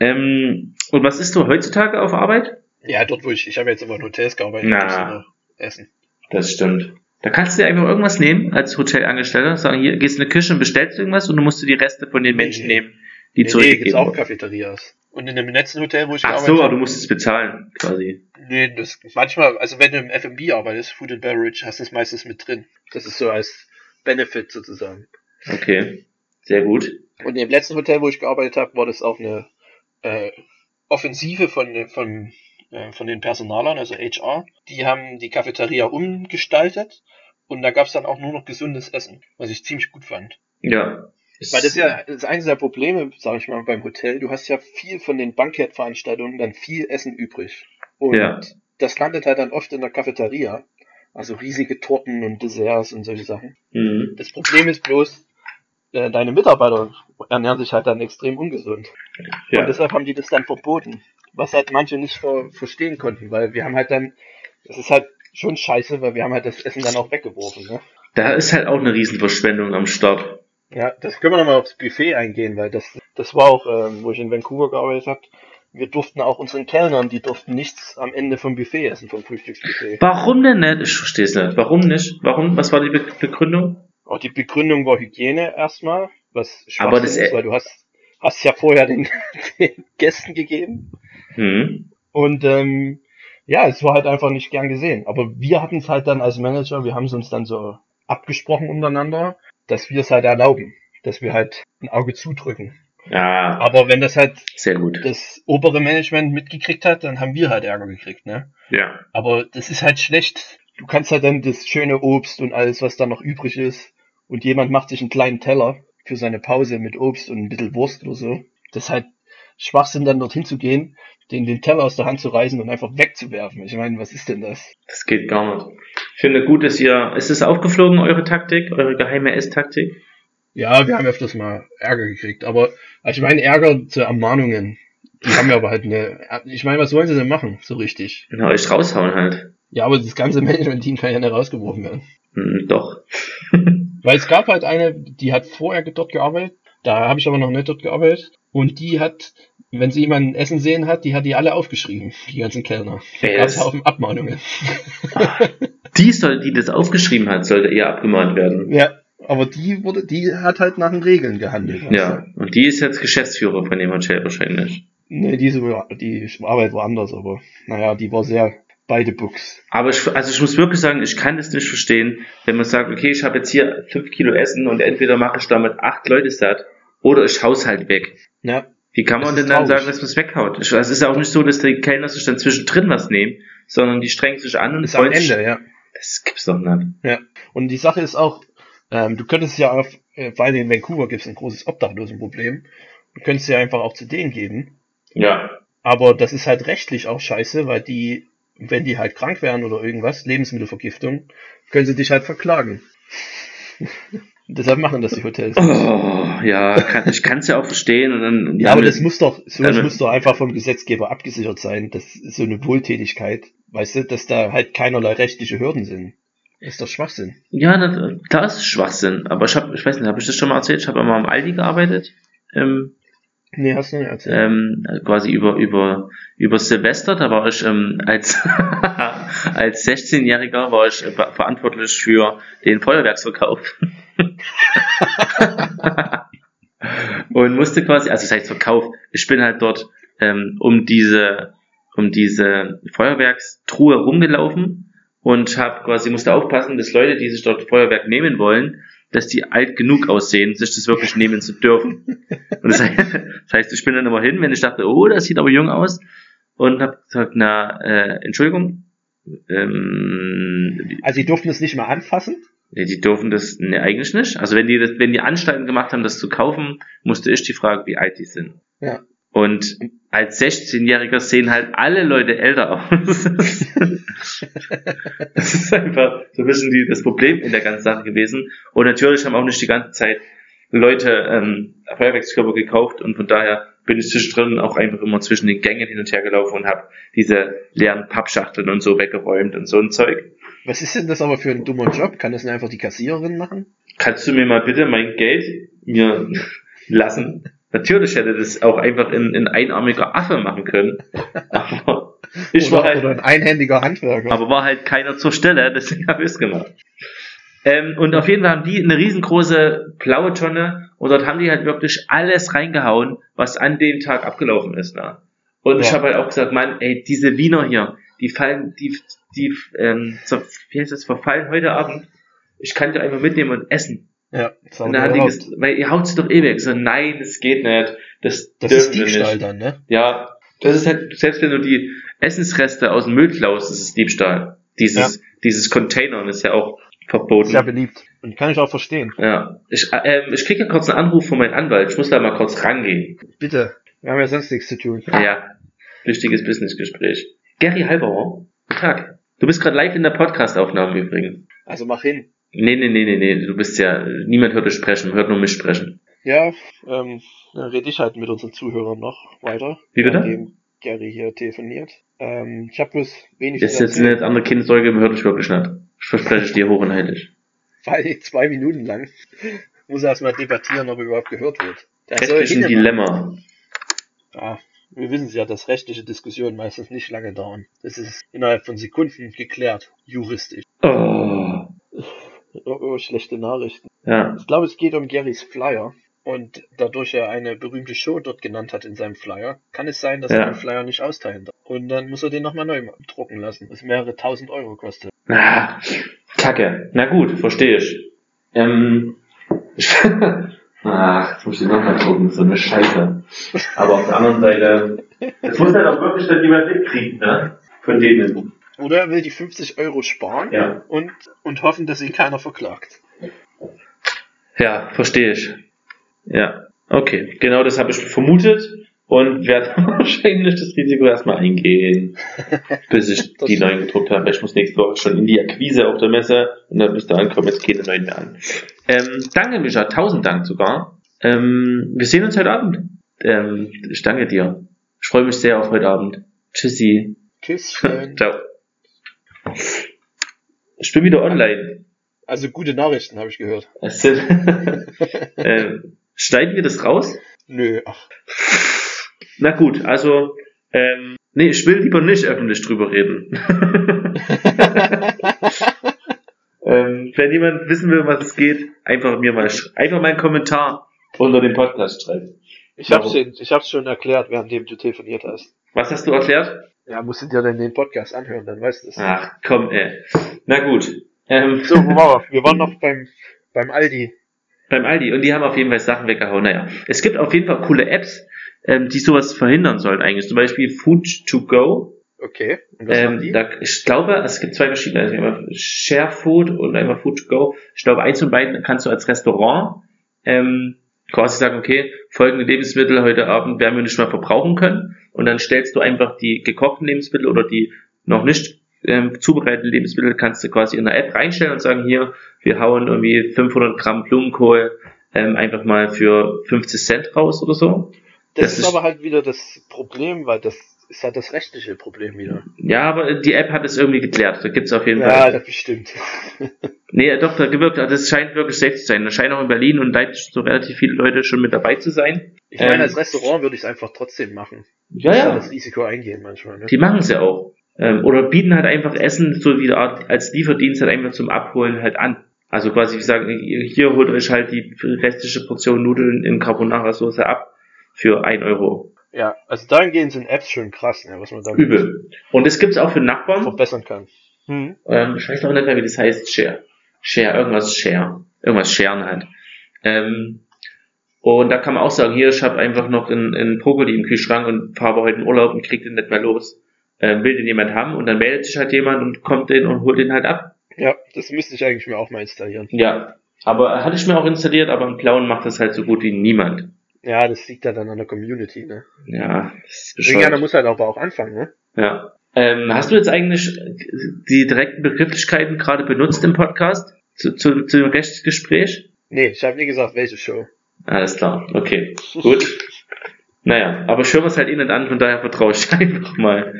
Ähm, und was isst du heutzutage auf Arbeit? Ja, dort wo ich, ich habe jetzt immer in Hotels gearbeitet, Na. essen. Das stimmt. Da kannst du dir einfach irgendwas nehmen als Hotelangestellter, sagen, hier gehst in eine Küche und bestellst irgendwas und du musst dir die Reste von den Menschen Nee. nehmen, die Nee, nee, gibt's zurückgegeben auch. Cafeterias. Und in dem letzten Hotel, wo ich Ach gearbeitet so, aber habe, du musst es bezahlen, quasi. Nee, das manchmal, also wenn du im F&B arbeitest, Food and Beverage, hast du es meistens mit drin. Das ist so als Benefit sozusagen. Okay, sehr gut. Und im letzten Hotel, wo ich gearbeitet habe, war das auch eine äh, Offensive von, von, äh, von den Personalern, also HR. Die haben die Cafeteria umgestaltet und da gab's dann auch nur noch gesundes Essen, was ich ziemlich gut fand. Ja. Weil das ist ja das ist eines der Probleme, sage ich mal, beim Hotel. Du hast ja viel von den Bankettveranstaltungen dann viel Essen übrig. Und Ja. das landet halt dann oft in der Cafeteria. Also riesige Torten und Desserts und solche Sachen. Mhm. Das Problem ist bloß, äh, deine Mitarbeiter ernähren sich halt dann extrem ungesund. Ja. Und deshalb haben die das dann verboten. Was halt manche nicht ver verstehen konnten, weil wir haben halt dann, das ist halt schon scheiße, weil wir haben halt das Essen dann auch weggeworfen, ne? Da ist halt auch eine Riesenverschwendung am Start. Ja, das können wir nochmal aufs Buffet eingehen, weil das, das war auch, ähm, wo ich in Vancouver gearbeitet habe. Wir durften auch unseren Kellnern, die durften nichts am Ende vom Buffet essen, vom Frühstücksbuffet. Warum denn nicht? Ich verstehe es nicht. Warum nicht? Warum? Was war die Be Begründung? Auch die Begründung war Hygiene erstmal, was Aber das ist, weil du hast, hast ja vorher den, den Gästen gegeben. Hm. Und ähm, ja, es war halt einfach nicht gern gesehen. Aber wir hatten es halt dann als Manager, wir haben es uns dann so abgesprochen untereinander, dass wir es halt erlauben, dass wir halt ein Auge zudrücken. Ja, Aber wenn das halt sehr gut. das obere Management mitgekriegt hat, dann haben wir halt Ärger gekriegt, ne? Ja. Aber das ist halt schlecht. Du kannst halt dann das schöne Obst und alles, was da noch übrig ist, und jemand macht sich einen kleinen Teller für seine Pause mit Obst und ein bisschen Wurst oder so. Das ist halt Schwachsinn, dann dorthin zu gehen, den, den Teller aus der Hand zu reißen und einfach wegzuwerfen. Ich meine, was ist denn das? Das geht gar nicht. Ich finde gut, dass ihr. Ist es aufgeflogen, eure Taktik, eure geheime Esstaktik? Ja, wir haben öfters mal Ärger gekriegt, aber also ich meine Ärger zu Ermahnungen. Die haben ja aber halt eine. Ich meine, was wollen sie denn machen, so richtig? Na, euch raushauen halt. Ja, aber das ganze Management-Team kann ja nicht rausgeworfen werden. Hm, doch. Weil es gab halt eine, die hat vorher dort gearbeitet, da habe ich aber noch nicht dort gearbeitet. Und die hat, wenn sie jemanden essen sehen hat, die hat die alle aufgeschrieben, die ganzen Kellner. Ist- Haufen Abmahnungen. Die soll, die das aufgeschrieben hat, sollte eher abgemahnt werden. Ja, aber die wurde, die hat halt nach den Regeln gehandelt. weißt Ja. Und die ist jetzt Geschäftsführer von dem Hotel wahrscheinlich. Nee, diese, die Arbeit war anders, aber naja, die war sehr beide Books. Aber ich, also ich muss wirklich sagen, ich kann das nicht verstehen, wenn man sagt, okay, ich habe jetzt hier fünf Kilo Essen und entweder mache ich damit acht Leute satt oder ich hau's halt weg. Ja, Wie kann man denn dann traurig. sagen, dass man es weghaut? Ich, es ist ja auch nicht so, dass die Kellner sich dann zwischendrin was nehmen, sondern die strengen sich an und ist am Ende, ja. Das gibt's doch nicht. Ja. Und die Sache ist auch, ähm, du könntest ja auf, äh, vor allem in Vancouver gibt es ein großes Obdachlosenproblem. Du könntest ja einfach auch zu denen geben. Ja. Aber das ist halt rechtlich auch scheiße, weil die, wenn die halt krank wären oder irgendwas, Lebensmittelvergiftung, können sie dich halt verklagen. Deshalb machen das die Hotels. Oh, ja, kann, ich kann es ja auch verstehen und dann. Ja, aber das muss doch, so Also- muss doch einfach vom Gesetzgeber abgesichert sein. Das ist so eine Wohltätigkeit, weißt du, dass da halt keinerlei rechtliche Hürden sind. Das ist doch Schwachsinn. Ja, na, klar ist Schwachsinn. Aber ich habe, ich weiß nicht, habe ich das schon mal erzählt? Ich habe mal am Aldi gearbeitet. Ähm, Nee, hast du nicht erzählt. ähm, quasi über über über Silvester, da war ich ähm, als als 16-Jähriger war ich ver- verantwortlich für den Feuerwerksverkauf und musste quasi, also das heißt Verkauf, ich bin halt dort ähm, um diese um diese Feuerwerkstruhe rumgelaufen und habe quasi musste aufpassen, dass Leute, die sich dort Feuerwerk nehmen wollen, dass die alt genug aussehen, sich das wirklich nehmen zu dürfen. Und das heißt, das ich bin dann immer hin, wenn ich dachte, oh, das sieht aber jung aus, und habe gesagt, na, äh, Entschuldigung, ähm, Also, die durften es nicht mal anfassen? nee, die dürfen das nee, eigentlich nicht. Also wenn die das, wenn die Anstalten gemacht haben, das zu kaufen, musste ich die Fragen, wie alt die sind. Ja. Und als 16-Jähriger sehen halt alle Leute älter aus. das ist einfach so ein bisschen die, das Problem in der ganzen Sache gewesen. Und natürlich haben auch nicht die ganze Zeit Leute ähm, Feuerwerkskörper gekauft und von daher bin ich zwischendrin auch einfach immer zwischen den Gängen hin und her gelaufen und habe diese leeren Pappschachteln und so weggeräumt und so ein Zeug. Was ist denn das aber für ein dummer Job? Kann das denn einfach die Kassiererin machen? Kannst du mir mal bitte mein Geld mir lassen? Natürlich hätte das auch einfach ein, ein einarmiger Affe machen können. Aber ich war oder, halt, oder ein einhändiger Handwerker? aber war halt keiner zur Stelle, deswegen habe ich es gemacht. Ähm, und auf jeden Fall haben die eine riesengroße blaue Tonne und dort haben die halt wirklich alles reingehauen, was an dem Tag abgelaufen ist. Ne? Und ich Ja. habe halt auch gesagt, Mann, ey, diese Wiener hier, die fallen, die, die, ähm, wie heißt das, verfallen heute Abend. Ich kann die einfach mitnehmen und essen. ja, Und dann hat die gesagt, weil ihr haut sie doch eh weg. So, nein, das geht nicht. Das, das dürfen ist Diebstahl nicht. dann, ne? Ja, das ist halt, selbst wenn du die Essensreste aus dem Müll klaust, das ist Diebstahl. Dieses, dieses Containern ist ja auch verboten. Sehr beliebt. Und kann ich auch verstehen. ja. Ich, äh, ähm, ich krieg ja kurz einen Anruf von meinem Anwalt. Ich muss da mal kurz rangehen. Bitte. Wir haben ja sonst nichts zu tun. Ja. Wichtiges Businessgespräch. Gary Halbauer. Guten Tag. Du bist gerade live in der Podcast-Aufnahme übrigens. Also mach hin. Nee, nee, nee, nee, nee. Du bist ja, niemand hört dich sprechen, hört nur mich sprechen. Ja, ähm, dann rede ich halt mit unseren Zuhörern noch weiter. Wie bitte? Gary hier telefoniert. Ähm, ich habe bloß wenig Das ist jetzt eine andere Kindersäuge, hört ich wirklich nicht. Ich verspreche es dir hoch und heilig. Weil zwei Minuten lang muss er erstmal debattieren, ob er überhaupt gehört wird. Soll Rechtlichen hinterher- Dilemma. Ja, wir wissen es ja, dass rechtliche Diskussionen meistens nicht lange dauern. Das ist innerhalb von Sekunden geklärt, juristisch. Oh. Oh, oh schlechte Nachrichten. Ja. Ich glaube, es geht um Garys Flyer. Und dadurch er eine berühmte Show dort genannt hat in seinem Flyer, kann es sein, dass Ja. er den Flyer nicht austeilen darf. Und dann muss er den nochmal neu drucken lassen. Das mehrere tausend Euro kostet. Ah, Kacke. Na gut, verstehe ich. Ähm, ich Ach, jetzt muss ich nochmal gucken, so eine Scheiße. Aber auf der anderen Seite, das muss halt auch wirklich dann jemand mitkriegen, ne? Von denen. Oder er will die 50 Euro sparen Ja. und, und hoffen, dass ihn keiner verklagt. Ja, verstehe ich. Ja, okay. Genau das habe ich vermutet und werde wahrscheinlich das Risiko erstmal eingehen, bis ich die neuen gedruckt habe. Ich muss nächste Woche schon in die Akquise auf der Messe und dann bis dahin kommen jetzt keine neuen mehr an. Ähm, danke, Micha. Tausend Dank sogar. Ähm, wir sehen uns heute Abend. Ähm, ich danke dir. Ich freue mich sehr auf heute Abend. Tschüssi. Küsschen. Ciao. Ich bin wieder online. Also gute Nachrichten habe ich gehört. Sind, ähm, schneiden wir das raus? Nö, ach. Na gut, also, ähm, nee, ich will lieber nicht öffentlich drüber reden. ähm, wenn jemand wissen will, was es geht, einfach mir mal, einfach mal einen Kommentar unter dem Podcast schreiben. Ich hab's, den, ich hab's schon erklärt, währenddem du telefoniert hast. Was hast du erklärt? Ja, musst du dir dann den Podcast anhören, dann weißt du es. Ach, komm, ey. Na gut. Ähm, So, wo waren wir? Wir waren noch beim, beim Aldi. Beim Aldi und die haben auf jeden Fall Sachen weggehauen. Naja, es gibt auf jeden Fall coole Apps, ähm, die sowas verhindern sollen eigentlich. Zum Beispiel Food to Go. Okay. Und Ähm, die? da, ich glaube, es gibt zwei verschiedene. Also einmal Share Food und einmal Food to Go. Ich glaube, eins von beiden kannst du als Restaurant ähm, quasi sagen, okay, folgende Lebensmittel heute Abend werden wir nicht mehr verbrauchen können. Und dann stellst du einfach die gekochten Lebensmittel oder die noch nicht ähm, zubereiteten Lebensmittel kannst du quasi in der App reinstellen und sagen, hier, wir hauen irgendwie 500 Gramm Blumenkohl ähm, einfach mal für 50 Cent raus oder so. das, das ist ist- aber halt wieder das Problem, weil das ist halt das rechtliche Problem wieder. Ja, aber die App hat es irgendwie geklärt. Da gibt's auf jeden Fall. Ja, das bestimmt. Nee, doch, da gewirkt, das scheint wirklich safe zu sein. Da scheinen auch in Berlin und Leipzig so relativ viele Leute schon mit dabei zu sein. Ich meine, Ähm, als Restaurant würde ich es einfach trotzdem machen. Ja, ja, das Risiko eingehen manchmal. Ne? die machen es ja auch. Ähm, oder bieten halt einfach Essen so wie Art als Lieferdienst halt einfach zum Abholen halt an. Also quasi, wie sagen, hier holt euch halt die restliche Portion Nudeln in Carbonara-Soße ab für ein Euro. Ja, also dahingehend sind Apps schon krass, ne, was man damit Übel. Und das gibt's auch für Nachbarn. verbessern kann. Hm. Ähm, ich weiß noch nicht mehr, wie das heißt. Share. Share, irgendwas Share. Irgendwas Sharen halt. Ähm, und da kann man auch sagen, hier, ich habe einfach noch einen, einen Brokkoli im Kühlschrank und fahre heute in Urlaub und krieg den nicht mehr los. Ähm, will den jemand haben und dann meldet sich halt jemand und kommt den und holt den halt ab. Ja, das müsste ich eigentlich mir auch mal installieren. Ja. Aber hatte ich mir auch installiert, aber im Blauen macht das halt so gut wie niemand. Ja, das liegt ja dann an der Community, ne? Ja, das ist Irgendeiner bescheuert. muss halt aber auch anfangen, ne? Ja. Ähm, hast du jetzt eigentlich die direkten Begrifflichkeiten gerade benutzt im Podcast zu, zu, zu dem Rechtsgespräch? Nee, ich habe nie gesagt, welche Show. Alles klar, okay, gut. Naja, aber ich höre was halt eh nicht an, von daher vertraue ich einfach mal.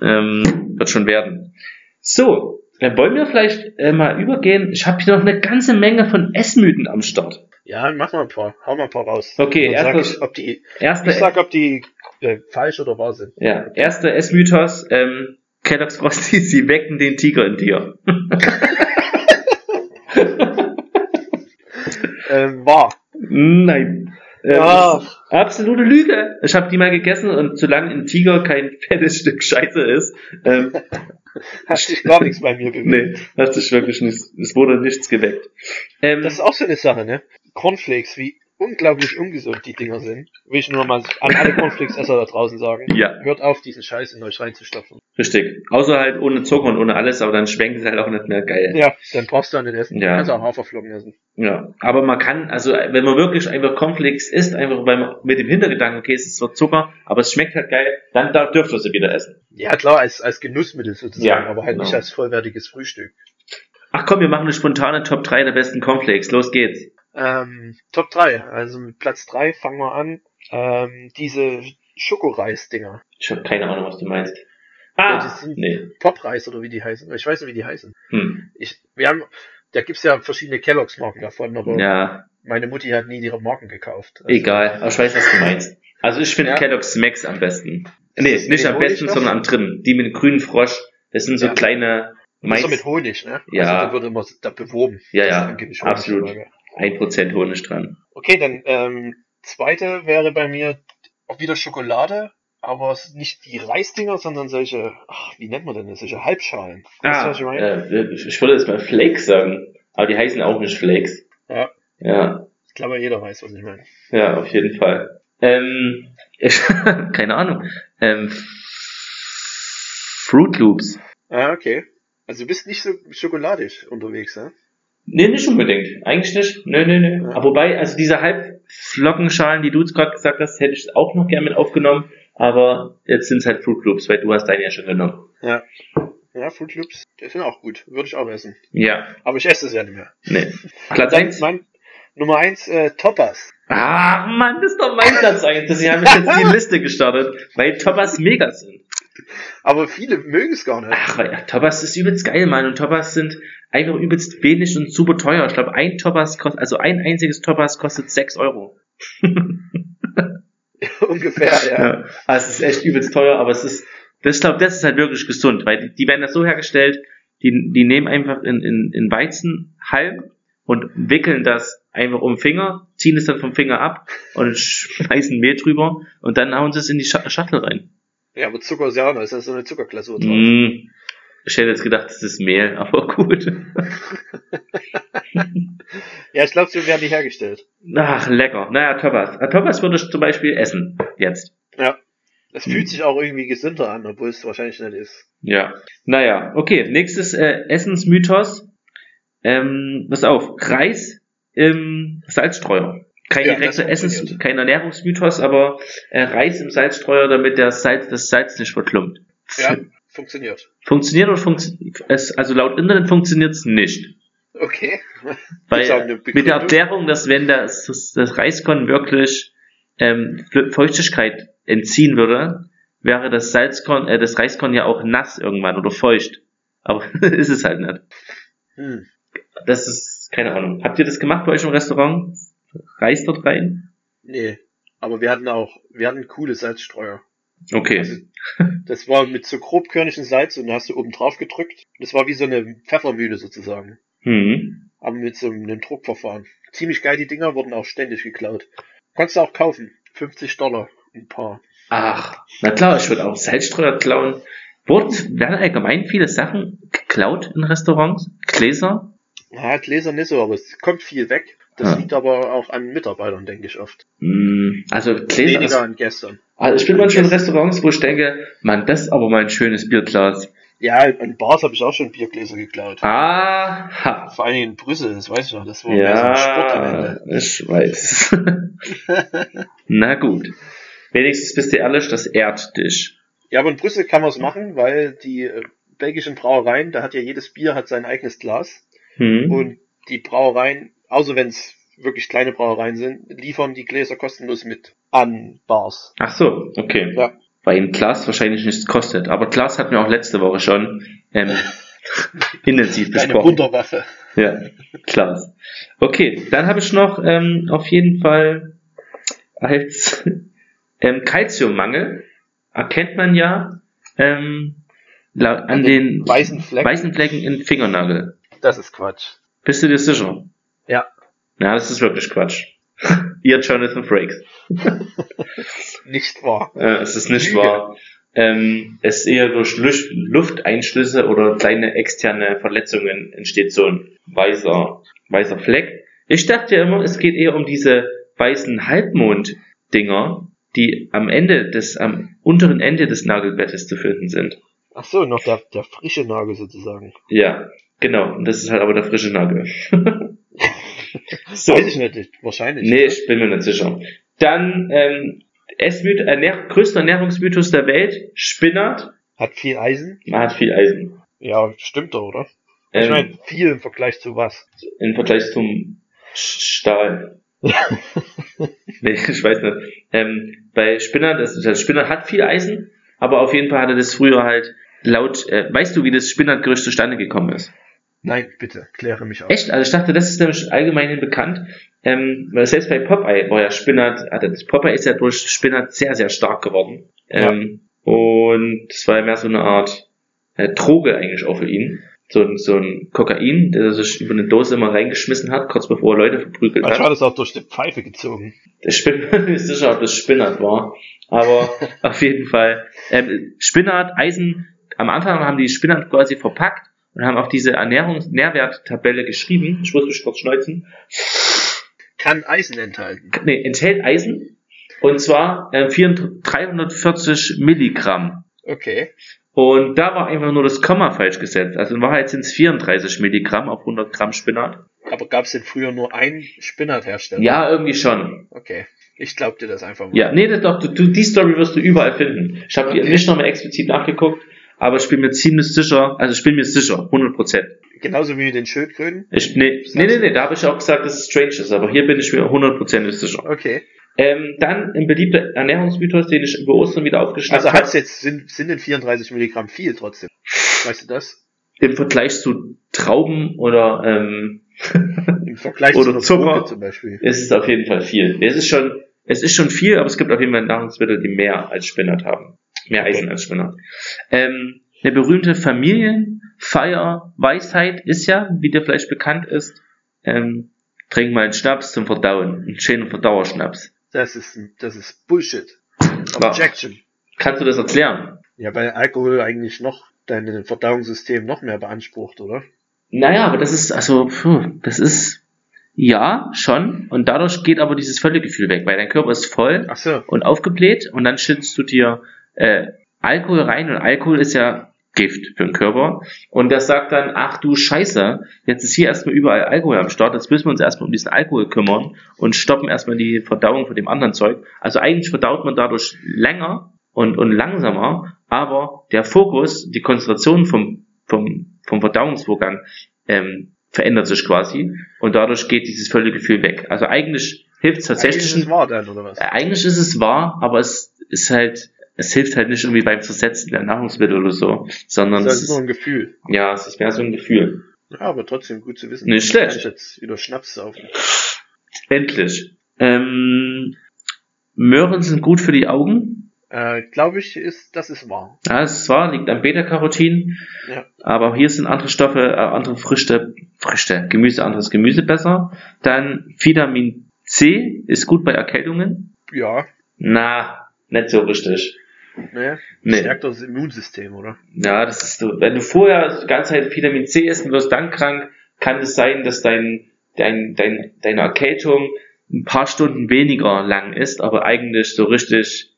Ähm, wird schon werden. So, dann wollen wir vielleicht äh, mal übergehen. Ich habe hier noch eine ganze Menge von Essmythen am Start. Ja, mach mal ein paar. Hau mal ein paar raus. Okay, Dann sag ich, ob die, Erster, ich sag, ob die äh, falsch oder wahr sind. ja, erster Essmythos, ähm, Kellogg's Frosty, sie wecken den Tiger in dir. Ähm, wahr. Nein. Ähm, Ah. Absolute Lüge. Ich habe die mal gegessen und solange ein Tiger kein fettes Stück Scheiße ist, ähm, Hat sich gar nichts bei mir bewegt. nee, hat sich wirklich nicht, es wurde nichts geweckt. Ähm, Das ist auch so eine Sache, ne? Cornflakes, wie unglaublich ungesund die Dinger sind. Will ich nur mal an alle Cornflakes-Esser da draußen sagen. ja, Hört auf, diesen Scheiß in euch reinzustopfen. richtig. Außer halt ohne Zucker und ohne alles, aber dann schmeckt es halt auch nicht mehr geil. Ja, dann brauchst du auch nicht essen. Ja. Du kannst auch Haferflocken essen. Ja, aber man kann, also wenn man wirklich einfach Cornflakes isst, einfach man mit dem Hintergedanken, okay, es ist zwar Zucker, aber es schmeckt halt geil, dann darf, dürft ihr sie wieder essen. Ja, klar, als, als Genussmittel sozusagen, Ja, aber halt genau. nicht als vollwertiges Frühstück. Ach komm, wir machen eine spontane Top 3 der besten Cornflakes. Los geht's. Ähm, Top 3, also mit Platz 3 fangen wir an. Ähm, diese Schokoreis-Dinger. Ich habe keine Ahnung, was du meinst. Ja, Ah, die sind- nee. Popreis oder wie die heißen. Ich weiß nicht, wie die heißen. Hm. Ich, wir haben, da gibt's ja verschiedene Kelloggs-Marken davon, aber Ja, meine Mutti hat nie ihre Marken gekauft. Also, egal. Aber ich weiß, was du meinst. Also ich finde Ja. Kellogg's Max am besten. Nee, nicht am Honig besten, noch? sondern am dritten. Die mit dem grünen Frosch. Das sind so Ja. kleine Das ist Mais, mit Honig, ne? Ja. Also, da wird immer da beworben. Ja, ja, absolut. Dabei wäre. 1% Honig dran. Okay, dann ähm, zweite wäre bei mir auch wieder Schokolade, aber nicht die Reisdinger, sondern solche, ach, wie nennt man denn das? Solche Halbschalen. Ah, ich äh, ich würde jetzt mal Flakes sagen. Aber die heißen auch nicht Flakes. Ja. Ja, Ich glaube, jeder weiß, was ich meine. ja, auf jeden Fall. Ähm, ich, keine Ahnung. Ähm, Fruit Loops. Ah, okay. Also du bist nicht so schokoladig unterwegs, ne? Nee, nicht unbedingt. Eigentlich nicht. Nö, nö, nö. Ja. Aber wobei, also diese Halbflockenschalen, die du jetzt gerade gesagt hast, hätte ich auch noch gerne mit aufgenommen. Aber jetzt sind es halt Fruit Loops, weil du hast deine ja schon genommen. Ja. Ja, Fruit Loops, die sind auch gut. Würde ich auch essen. Ja, Aber ich esse es ja nicht mehr. nee. Platz Dann 1. Mein, Nummer eins, äh, Toppers. Ah, Mann, das ist doch mein Platz 1. Deswegen habe ich jetzt die Liste gestartet, weil Toppers mega sind. Aber viele mögen es gar nicht. Ach, weil ja, Toppers ist übelst geil, Mann. Und Toppers sind einfach übelst wenig und super teuer. Ich glaube, ein Toppers kostet, also ein einziges Toppers kostet 6 Euro. Ungefähr, ja. Ja, also es ist echt übelst teuer, aber es ist, das, ich glaube, das ist halt wirklich gesund, weil die, die werden das so hergestellt, die, die nehmen einfach in, in, in Weizen halb und wickeln das einfach um den Finger, ziehen es dann vom Finger ab und schmeißen Mehl drüber und dann hauen sie es in die Scha Schachtel rein. Ja, aber Zucker ist ja auch noch, ist ja so eine Zuckerglasur drauf. Mm, ich hätte jetzt gedacht, das ist Mehl, aber gut. Ja, ich glaube, so werden die hergestellt. Ach, lecker. Naja, Toppers. Äh, Toppers würde ich zum Beispiel essen, jetzt. Ja. Das Hm. fühlt sich auch irgendwie gesünder an, obwohl es wahrscheinlich nicht ist. Ja. Naja, okay. Nächstes äh, Essensmythos. Ähm, pass auf, Reis im Salzstreuer. Kein Ja, direkter Essens, kein Ernährungsmythos, aber äh, Reis im Salzstreuer, damit der Salz, das Salz nicht verklumpt. Ja, funktioniert. Funktioniert oder funktioniert es, also laut Internet funktioniert es nicht. Okay. Weil mit der? Erklärung, dass wenn das, das, das Reiskorn wirklich ähm, Feuchtigkeit entziehen würde, wäre das Salzkorn, äh, das Reiskorn ja auch nass irgendwann oder feucht. Aber ist es halt nicht. Hm. Das ist, keine Ahnung. Habt ihr das gemacht bei euch im Restaurant? Reis dort rein? Nee. Aber wir hatten auch, wir hatten coole Salzstreuer. Okay. Also, das war mit so grobkörnigem Salz und da hast du oben drauf gedrückt. Das war wie so eine Pfeffermühle sozusagen. Hm. Aber mit so einem Druckverfahren. Ziemlich geil, die Dinger wurden auch ständig geklaut. Kannst du auch kaufen. 50 Dollar ein paar. Ach, na klar, ich würde auch Salzstreuer klauen. Wurden, werden allgemein viele Sachen geklaut in Restaurants? Gläser? Na, Gläser nicht so, aber es kommt viel weg. Das Ja. liegt aber auch an Mitarbeitern, denke ich oft. Hm, also Gläser. Weniger an Gestern. also ich bin manchmal in Restaurants, wo ich denke, man, das ist aber mal ein schönes Bierglas. Ja, an Bars habe ich auch schon Biergläser geklaut. Aha. Vor allem in Brüssel, das weiß ich noch, das war mehr so ein Sport am Ja, Ende. ich weiß. Na gut. Wenigstens bist du ehrlich, das ehrt dich. Ja, aber in Brüssel kann man es machen, weil die äh, belgischen Brauereien, da hat ja jedes Bier hat sein eigenes Glas. Hm. Und die Brauereien, außer wenn es wirklich kleine Brauereien sind, liefern die Gläser kostenlos mit an Bars. Ach so, okay. Ja. Weil ein Glas wahrscheinlich nichts kostet. Aber Glas hatten wir auch letzte Woche schon ähm, intensiv Eine besprochen. Wunderwaffe. Ja, Glas. Okay, dann habe ich noch ähm, auf jeden Fall als ähm, Calciummangel erkennt man ja ähm, an, An den, den weißen Flecken. weißen Flecken im Fingernagel. Das ist Quatsch. Bist du dir sicher? Ja. Ja, das ist wirklich Quatsch. Ihr Jonathan Frakes. Nicht wahr. Äh, es ist nicht wahr. Ähm, es ist eher durch Luft, Lufteinschlüsse oder kleine externe Verletzungen entsteht so ein weißer, weißer Fleck. Ich dachte ja immer, es geht eher um diese weißen Halbmond-Dinger, die am Ende des, am unteren Ende des Nagelbettes zu finden sind. Ach so, noch der, der frische Nagel sozusagen. Ja, genau. Und das ist halt aber der frische Nagel. so. Weiß ich nicht, wahrscheinlich. Nee, ich bin mir nicht sicher. Dann ähm, Essmyth Ernähr größter Ernährungsmythos der Welt, Spinat. Hat viel Eisen? Man hat viel Eisen. Ja, stimmt doch, oder? Ich Ähm, meine, viel im Vergleich zu was? Im Vergleich zum Stahl. nee, ich weiß nicht. Ähm, bei Spinat, das, das Spinat hat viel Eisen, aber auf jeden Fall hatte das früher halt laut, äh, weißt du, wie das Spinatgerücht zustande gekommen ist? Nein, bitte, kläre mich auf. Echt? Also ich dachte, das ist nämlich allgemein bekannt. Ähm, weil selbst bei Popeye war ja Spinat, also das Popeye ist ja durch Spinat sehr, sehr stark geworden. Ähm, Und es war ja mehr so eine Art äh, Droge eigentlich auch für ihn. So, ein- so ein Kokain, der sich über eine Dose immer reingeschmissen hat, kurz bevor er Leute verprügelt Vielleicht war hat. das auch durch die Pfeife gezogen. Ich bin mir nicht sicher, ob das Spinat war. Aber auf jeden Fall. Ähm, Spinat, Eisen, am Anfang haben die Spinat quasi verpackt und haben auf diese Ernährungs Nährwerttabelle geschrieben. Ich muss mich kurz schneuzen. Kann Eisen enthalten. Nee, enthält Eisen. Und zwar äh, 400 340 Milligramm. Okay. Und da war einfach nur das Komma falsch gesetzt. Also in Wahrheit sind es 34 Milligramm auf 100 Gramm Spinat. Aber gab es denn früher nur einen Spinathersteller? Ja, irgendwie schon. Okay. Ich glaub dir das einfach mal. Ja, nee, das doch, du, du, die Story wirst du überall finden. Ich habe Okay. okay. nicht nochmal explizit nachgeguckt, aber ich bin mir ziemlich sicher, also ich bin mir sicher, 100 Prozent. Genauso wie mit den Schildkröten? Ich, nee, nee, nee, nee, da habe ich auch gesagt, dass es strange ist, aber hier bin ich mir 100% sicher. Okay. Ähm, dann ein beliebter Ernährungsmythos, den ich über Ostern wieder aufgeschnappt Also habe. hat's jetzt, sind, sind denn 34 Milligramm viel trotzdem? Weißt du das? Im Vergleich zu Trauben oder ähm, Im Vergleich Oder zu Zucker. Zum Beispiel. ist es auf jeden Fall viel. Es ist schon, es ist schon viel, aber es gibt auf jeden Fall Nahrungsmittel, die mehr als Spinat haben. Mehr Eisen als Spinat. Ähm, eine berühmte Familienfeier-Weisheit ist ja, wie dir vielleicht bekannt ist, ähm, trink mal einen Schnaps zum Verdauen. Einen schönen Verdauerschnaps. Das ist, das ist Bullshit. Objection. Kannst du das erklären? Ja, weil Alkohol eigentlich noch dein Verdauungssystem noch mehr beansprucht, oder? Naja, aber das ist, also, puh, das ist, ja, schon. Und dadurch geht aber dieses Völlegefühl weg, weil dein Körper ist voll so. und aufgebläht und dann schützt du dir äh, Alkohol rein und Alkohol ist ja Gift für den Körper und das sagt dann, ach du Scheiße, jetzt ist hier erstmal überall Alkohol am Start, jetzt müssen wir uns erstmal um diesen Alkohol kümmern und stoppen erstmal die Verdauung von dem anderen Zeug. Also eigentlich verdaut man dadurch länger und, und langsamer, aber der Fokus, die Konzentration vom, vom, vom Verdauungsvorgang ähm, verändert sich quasi und dadurch geht dieses Völlegefühl weg. Also eigentlich hilft es tatsächlich Eigentlich ist es wahr dann, oder was? äh, Eigentlich ist es wahr, aber es ist halt, es hilft halt nicht irgendwie beim Zersetzen der Nahrungsmittel oder so, sondern Das es ist nur ist, ein Gefühl. ja, es ist mehr so ein Gefühl. Ja, aber trotzdem gut zu wissen. Nicht schlecht. Kann ich jetzt wieder Schnaps saufen. Endlich. Ähm, Möhren sind gut für die Augen. Äh, glaube ich, ist, das ist wahr. Ja, es ist wahr, liegt am Beta-Carotin. Ja. Aber auch hier sind andere Stoffe, äh, andere Früchte, Früchte, Gemüse, anderes Gemüse besser. Dann Vitamin C ist gut bei Erkältungen. Ja, Na, nicht so richtig. Ne? Nee. Stärkt das Immunsystem, oder? Ja, das ist so. Wenn du vorher die ganze Zeit Vitamin C isst und wirst dann krank, kann es sein, dass dein, dein, dein, deine Erkältung ein paar Stunden weniger lang ist, aber eigentlich so richtig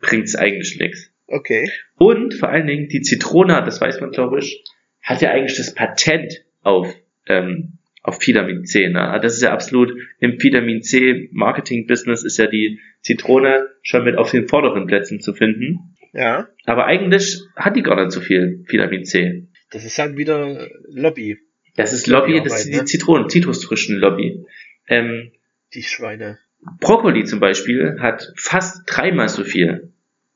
bringt es eigentlich nichts. Okay. Und vor allen Dingen die Zitrone, das weiß man glaube ich, hat ja eigentlich das Patent auf, ähm, auf Vitamin C. Ne? Das ist ja absolut im Vitamin C Marketing Business ist ja die Zitrone schon mit auf den vorderen Plätzen zu finden. Ja. Aber eigentlich hat die gar nicht so viel Vitamin C. Das ist halt wieder Lobby, Das ist Lobby, das ist die ne? Zitronen, Zitrusfrüchten-Lobby. Ähm, die Schweine. Brokkoli zum Beispiel hat fast dreimal so viel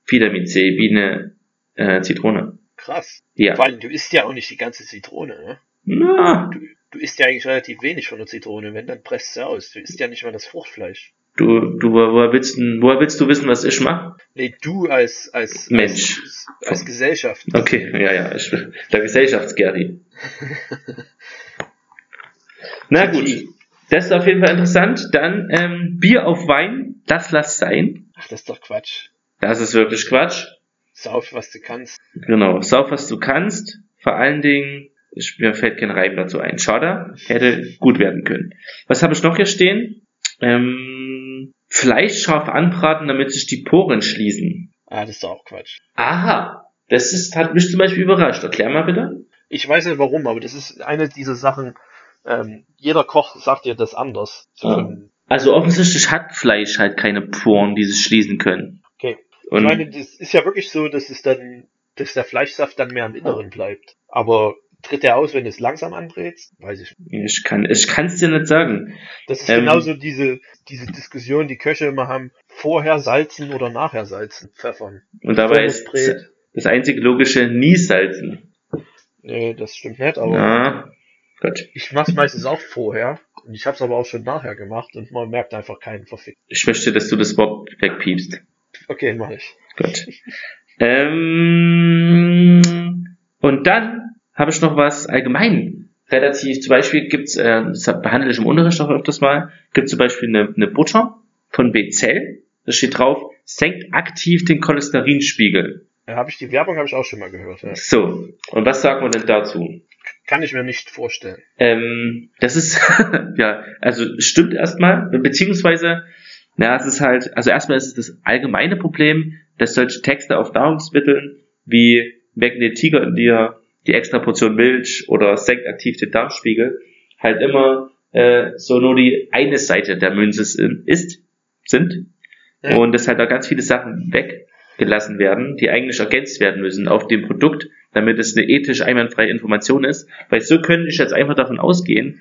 Vitamin C wie eine äh, Zitrone. Krass. Ja. Vor allem, du isst ja auch nicht die ganze Zitrone, ne? Na, Du, du isst ja eigentlich relativ wenig von der Zitrone, wenn, dann presst sie aus. Du isst ja nicht mal das Fruchtfleisch. du, du, woher willst, du- woher willst du wissen, was ich mache? Nee, du als, als, Mensch. als, als Gesellschaft. Okay, ja, ja, ich, der Gesellschaftsgeri. Na gut, das ist auf jeden Fall interessant. Dann ähm, Bier auf Wein, das lass sein. Ach, das ist doch Quatsch. Das ist wirklich Quatsch. Sauf, was du kannst. Genau, sauf was du kannst. Vor allen Dingen, mir fällt kein Reim dazu ein. Schade, hätte gut werden können. Was habe ich noch hier stehen? Ähm, Fleisch scharf anbraten, damit sich die Poren schließen. Ah, das ist doch auch Quatsch. Aha, das ist, hat mich zum Beispiel überrascht. Erklär mal bitte. Ich weiß nicht warum, aber das ist eine dieser Sachen, ähm, jeder Koch sagt dir das anders. Ah. Also offensichtlich hat Fleisch halt keine Poren, die sich schließen können. Okay. Ich Und meine, das ist ja wirklich so, dass es dann, dass der Fleischsaft dann mehr im Inneren bleibt. Aber tritt der aus, wenn du es langsam andrehst? Weiß ich nicht. Ich kann ich kann's dir nicht sagen. Das ist ähm, genauso diese, diese Diskussion, die Köche immer haben, vorher salzen oder nachher salzen, pfeffern. Und dabei ist das einzige logische nie salzen. Nee, das stimmt nicht, aber ja, gut. ich mach's meistens auch vorher. Und ich hab's aber auch schon nachher gemacht und man merkt einfach keinen Verfick. Ich möchte, dass du das Wort wegpiepst. Okay, mach ich. Gut. ähm, und dann habe ich noch was allgemein relativ, zum Beispiel gibt's, äh, das behandle ich im Unterricht auch öfters mal, gibt zum Beispiel eine, eine Butter von Bezell, da steht drauf, senkt aktiv den Cholesterinspiegel. Ja, habe ich die Werbung habe ich auch schon mal gehört. Ja. So, und was sagt man denn dazu? Kann ich mir nicht vorstellen. Ähm, das ist, ja, also stimmt erstmal, beziehungsweise, na, es ist halt, also erstmal ist es das allgemeine Problem, dass solche Texte auf Nahrungsmitteln wie wecken den Tiger in dir, die extra Portion Milch oder senkt aktiv den Darmspiegel, halt immer äh, so nur die eine Seite der Münze ist, sind. Ja. Und dass halt da ganz viele Sachen weggelassen werden, die eigentlich ergänzt werden müssen auf dem Produkt, damit es eine ethisch einwandfreie Information ist. Weil so könnte ich jetzt einfach davon ausgehen,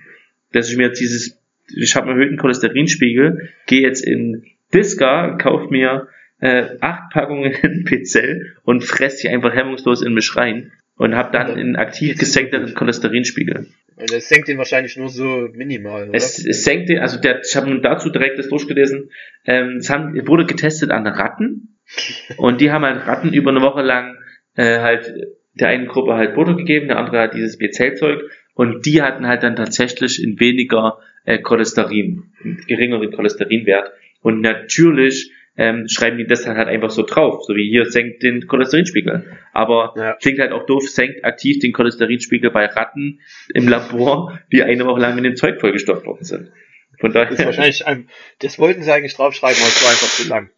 dass ich mir jetzt dieses, ich habe einen erhöhten Cholesterinspiegel, gehe jetzt in Disca, kauf mir äh, acht Packungen Pizzell und fress die einfach hemmungslos in mich rein und habe dann einen aktiv gesenkteren Cholesterinspiegel. Und es senkt den wahrscheinlich nur so minimal, oder? Es, es senkt den, also der, ich habe nun dazu direkt das durchgelesen, ähm, es haben, wurde getestet an Ratten. Und die haben halt Ratten über eine Woche lang äh, halt der einen Gruppe halt Butter gegeben, der andere hat dieses B-Zellzeug. Und die hatten halt dann tatsächlich in weniger äh, Cholesterin, geringeren Cholesterinwert. Und natürlich ähm, schreiben die das dann halt einfach so drauf, so wie hier senkt den Cholesterinspiegel. Aber ja. klingt halt auch doof, senkt aktiv den Cholesterinspiegel bei Ratten im Labor, die eine Woche lang mit dem Zeug vollgestopft worden sind. Von daher. Das, wahrscheinlich ein, das wollten sie eigentlich draufschreiben, aber es war einfach zu lang.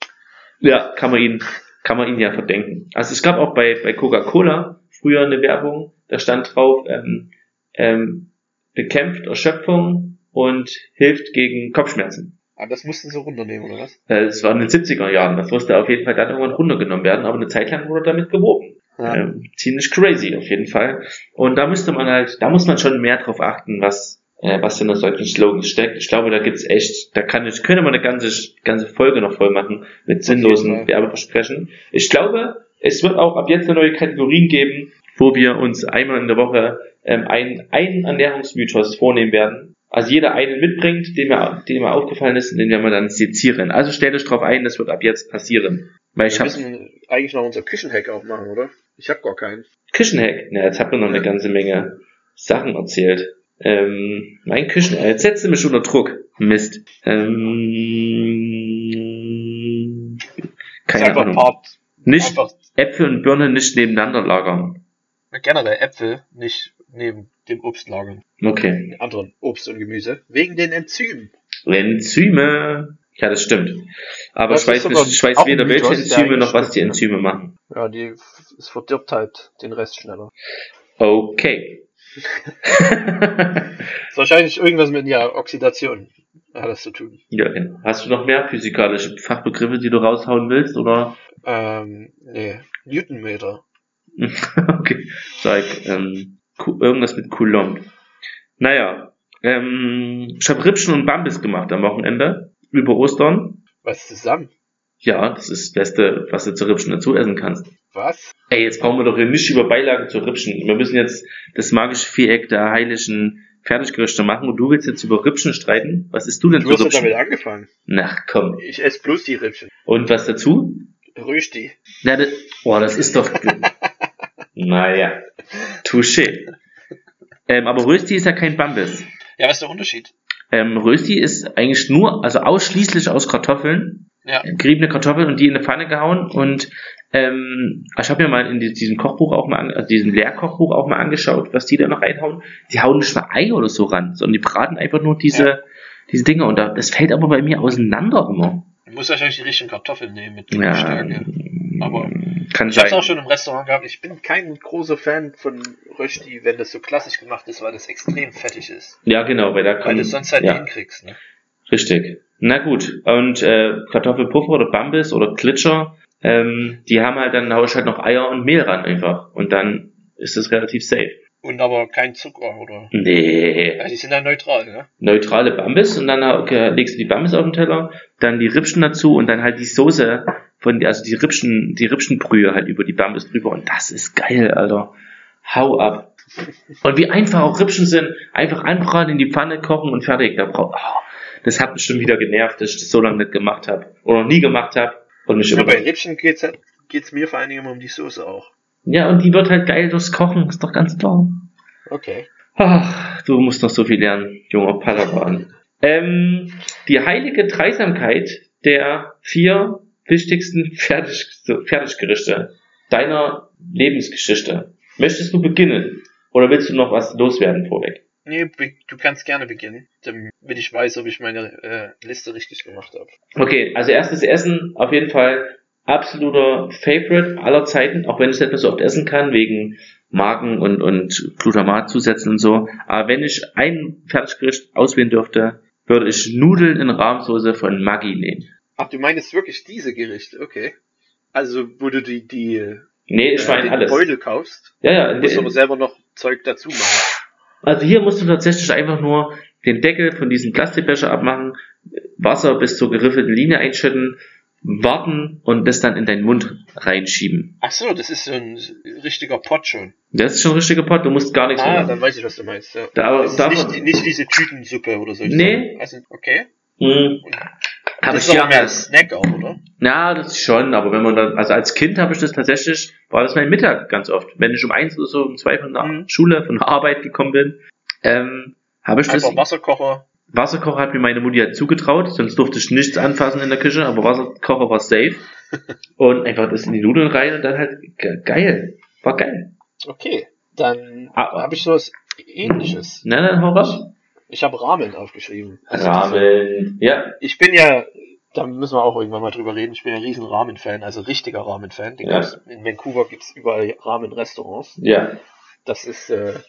Ja, kann man ihnen, kann man ihnen ja verdenken. Also es gab auch bei, bei Coca-Cola früher eine Werbung, da stand drauf, ähm, ähm, bekämpft Erschöpfung und hilft gegen Kopfschmerzen. Aber das mussten sie runternehmen, oder was? Es war in den 70er Jahren. Das musste auf jeden Fall dann irgendwann runtergenommen werden, aber eine Zeit lang wurde damit geworben. Ja. Ähm, ziemlich crazy auf jeden Fall. Und da müsste man halt, da muss man schon mehr drauf achten, was, äh, was in solchen Slogans steckt. Ich glaube, da gibt's echt, da kann ich, könnte man eine ganze, ganze Folge noch voll machen mit sinnlosen Werbeversprechen. Ich glaube, es wird auch ab jetzt eine neue Kategorien geben, wo wir uns einmal in der Woche ähm, einen, einen Ernährungsmythos vornehmen werden also jeder einen mitbringt, dem er, dem er aufgefallen ist, und den werden wir dann sezieren. Also stell dich drauf ein, das wird ab jetzt passieren. Weil wir ich müssen eigentlich noch unser Küchenhack aufmachen, oder? Ich habe gar keinen. Küchenhack? Na, jetzt habt ihr noch eine ganze Menge Sachen erzählt. Ähm, mein Küchenhack. Jetzt setzt du mich unter Druck. Mist. Ähm, keine Ahnung. Part, nicht Äpfel und Birnen nicht nebeneinander lagern. Generell Äpfel nicht neben dem Obst lagern. Okay. Anderen Obst und Gemüse. Wegen den Enzymen. Enzyme. Ja, das stimmt. Aber ich weiß, ich weiß weder welche Enzyme noch was die Enzyme machen. Ja, die, es verdirbt halt den Rest schneller. Okay. ist wahrscheinlich irgendwas mit ja, Oxidation hat das zu tun. Ja, genau. Hast du noch mehr physikalische Fachbegriffe, die du raushauen willst, oder? Ähm, nee. Newtonmeter. okay. Sag, ähm, irgendwas mit Coulomb. Naja, ähm, ich habe Rippchen und Bambis gemacht am Wochenende über Ostern. Was zusammen? Ja, das ist das Beste, was du zu Rippchen dazu essen kannst. Was? Ey, jetzt brauchen wir doch hier nicht über Beilagen zu Rippchen. Wir müssen jetzt das magische Viereck der heiligen Fertiggerichte machen und du willst jetzt über Rippchen streiten? Was isst du denn du zu Rippchen? Du hast damit angefangen. Na, komm. Ich esse bloß die Rippchen. Und was dazu? Na, das, boah, das ist doch... naja. Touché. Ähm, aber Rösti ist ja kein Bambis. Ja, was ist der Unterschied? Ähm, Rösti ist eigentlich nur, also ausschließlich aus Kartoffeln. Ja. Geriebene Kartoffeln und die in eine Pfanne gehauen und ähm, ich habe mir mal in diesem Kochbuch auch mal, also diesem Lehrkochbuch auch mal angeschaut, was die da noch reinhauen. Die hauen nicht mal Ei oder so ran, sondern die braten einfach nur diese, ja. diese Dinge und das fällt aber bei mir auseinander immer. Du musst wahrscheinlich die richtigen Kartoffeln nehmen mit ja, Stärke. Aber kann ich sein. hab's auch schon im Restaurant gehabt. Ich bin kein großer Fan von Rösti, wenn das so klassisch gemacht ist, weil das extrem fettig ist. Ja, genau, weil da kann, Weil du es sonst halt ja. hinkriegst, ne? Richtig. Na gut. Und äh, Kartoffelpuffer oder Bambis oder Glitscher, ähm, die haben halt dann hau ich halt noch Eier und Mehl ran einfach. Und dann ist es relativ safe. Und aber kein Zucker, oder? Nee. Ja, die sind dann neutral, ne? Neutrale Bambis und dann okay, legst du die Bambis auf den Teller, dann die Rippchen dazu und dann halt die Soße von, also die Rippchen, die Rippchenbrühe halt über die Bambis drüber und das ist geil, Alter. Hau ab. Und wie einfach auch Rippchen sind, einfach anbraten, in die Pfanne kochen und fertig. Da braucht, oh, das hat mich schon wieder genervt, dass ich das so lange nicht gemacht habe. Oder noch nie gemacht habe. Und mich Ja, immer, bei Rippchen geht's, halt- geht's mir vor allen Dingen um die Soße auch. ja, und die wird halt geil durchs Kochen, ist doch ganz klar. Okay. Ach, du musst noch so viel lernen, junger Padawan. Ähm, die heilige Dreisamkeit der vier wichtigsten Fertig Fertiggerichte deiner Lebensgeschichte. Möchtest du beginnen? Oder willst du noch was loswerden vorweg? Nee, du kannst gerne beginnen, damit ich weiß, ob ich meine äh, Liste richtig gemacht habe. Okay, also erstes Essen, auf jeden Fall absoluter Favorite aller Zeiten, auch wenn ich es nicht mehr so oft essen kann, wegen Magen und, und Glutamatzusätzen und so. Aber wenn ich ein Fertiggericht auswählen dürfte, würde ich Nudeln in Rahmsoße von Maggi nehmen. Ach, du meinst wirklich diese Gerichte, okay. Also, wo du die, die, Nee, ich meine alles. Beutel kaufst, Ja, ja. musst du aber selber noch Zeug dazu machen. Also hier musst du tatsächlich einfach nur den Deckel von diesem Plastikbecher abmachen, Wasser bis zur geriffelten Linie einschütten, warten und das dann in deinen Mund reinschieben. Ach so, das ist so ein richtiger Pot schon. Das ist schon ein richtiger Pot, du musst gar nichts Ah, machen. dann weiß ich, was du meinst. Ja. Da, Das ist nicht, nicht diese Tütensuppe oder so. Nee. Also, okay. Hm. Habe das ich ist mehr ja. ein Snack auch, oder? Ja, das ist schon, aber wenn man dann, also als Kind habe ich das tatsächlich, war das mein Mittag ganz oft. Wenn ich um eins oder so, um zwei von der Mhm. Schule, von der Arbeit gekommen bin, ähm, habe ich das. Einfach Wasserkocher. Wasserkocher hat mir meine Mutti halt zugetraut, sonst durfte ich nichts anfassen in der Küche, aber Wasserkocher war safe. Und einfach das in die Nudeln rein und dann halt ge- geil. War geil. Okay. Dann habe ich sowas ähnliches. Na, dann hau raus. Ich habe Ramen aufgeschrieben. Also Ramen. Ja, Ich bin ja, da müssen wir auch irgendwann mal drüber reden, ich bin ja ein riesen Ramen-Fan, also richtiger Ramen-Fan. Den Ja. In Vancouver gibt's überall Ramen-Restaurants. ja. Das ist äh,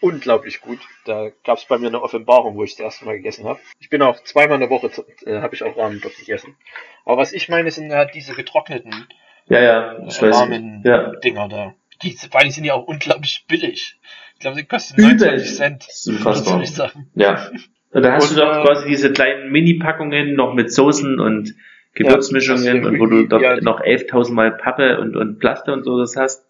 unglaublich gut. Da gab's bei mir eine Offenbarung, wo ich das erste Mal gegessen habe. Ich bin auch zweimal in der Woche äh, habe ich auch Ramen dort gegessen. Aber was ich meine, sind halt diese getrockneten Ja, ja. Ich weiß. Ja. Da. Die, vor allem sind ja auch unglaublich billig. Ich glaube, die kosten Übel. 29 Cent. Das ist unfassbar. Ja. Und da hast Und, du doch äh, quasi diese kleinen Mini-Packungen noch mit Soßen und Gewürzmischungen Ja, das ist und wo du dort ja. noch 11.000 Mal Pappe und, und Plaste und so das hast.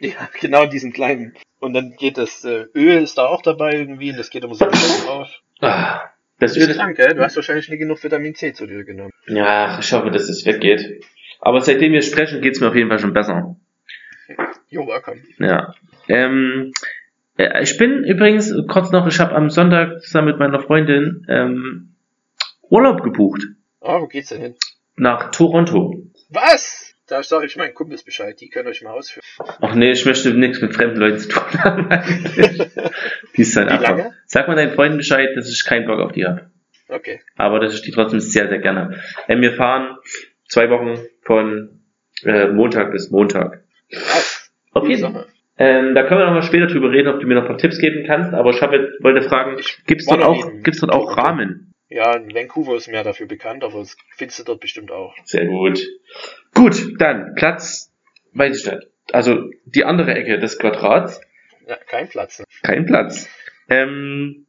Ja, genau diesen kleinen. Und dann geht das äh, Öl ist da auch dabei irgendwie und das geht immer so drauf. Ah, das Du bist Öl, krank, gell? Du hast wahrscheinlich nie genug Vitamin C zu dir genommen. ja, ich hoffe, dass es weggeht. Aber seitdem wir sprechen, geht's mir auf jeden Fall schon besser. Jo, welcome. Ja. Ähm, äh, ich bin übrigens kurz noch, ich habe am Sonntag zusammen mit meiner Freundin ähm, Urlaub gebucht Ah, wo geht's denn hin? nach Toronto. Was? Da sage ich meinen Kumpels Bescheid, die können euch mal ausführen. Ach nee, ich möchte nichts mit fremden Leuten zu tun haben. die ist dann einfach. Sag mal deinen Freunden Bescheid, dass ich keinen Bock auf die habe. Okay. Aber dass ich die trotzdem sehr, sehr gerne. habe. Ähm, wir fahren zwei Wochen von äh, Montag bis Montag. Was? Auf jeden Fall. Ähm, da können wir nochmal später drüber reden, ob du mir noch ein paar Tipps geben kannst, aber ich habe, wollte fragen, gibt's war dort auch, gibt's dort auch. Rahmen? Ja, in Vancouver ist mehr dafür bekannt, aber das findest du dort bestimmt auch. Sehr gut. Gut, dann Platz, weiß ich nicht. Also die andere Ecke des Quadrats, Ja, kein Platz. Ne? kein Platz. Ähm,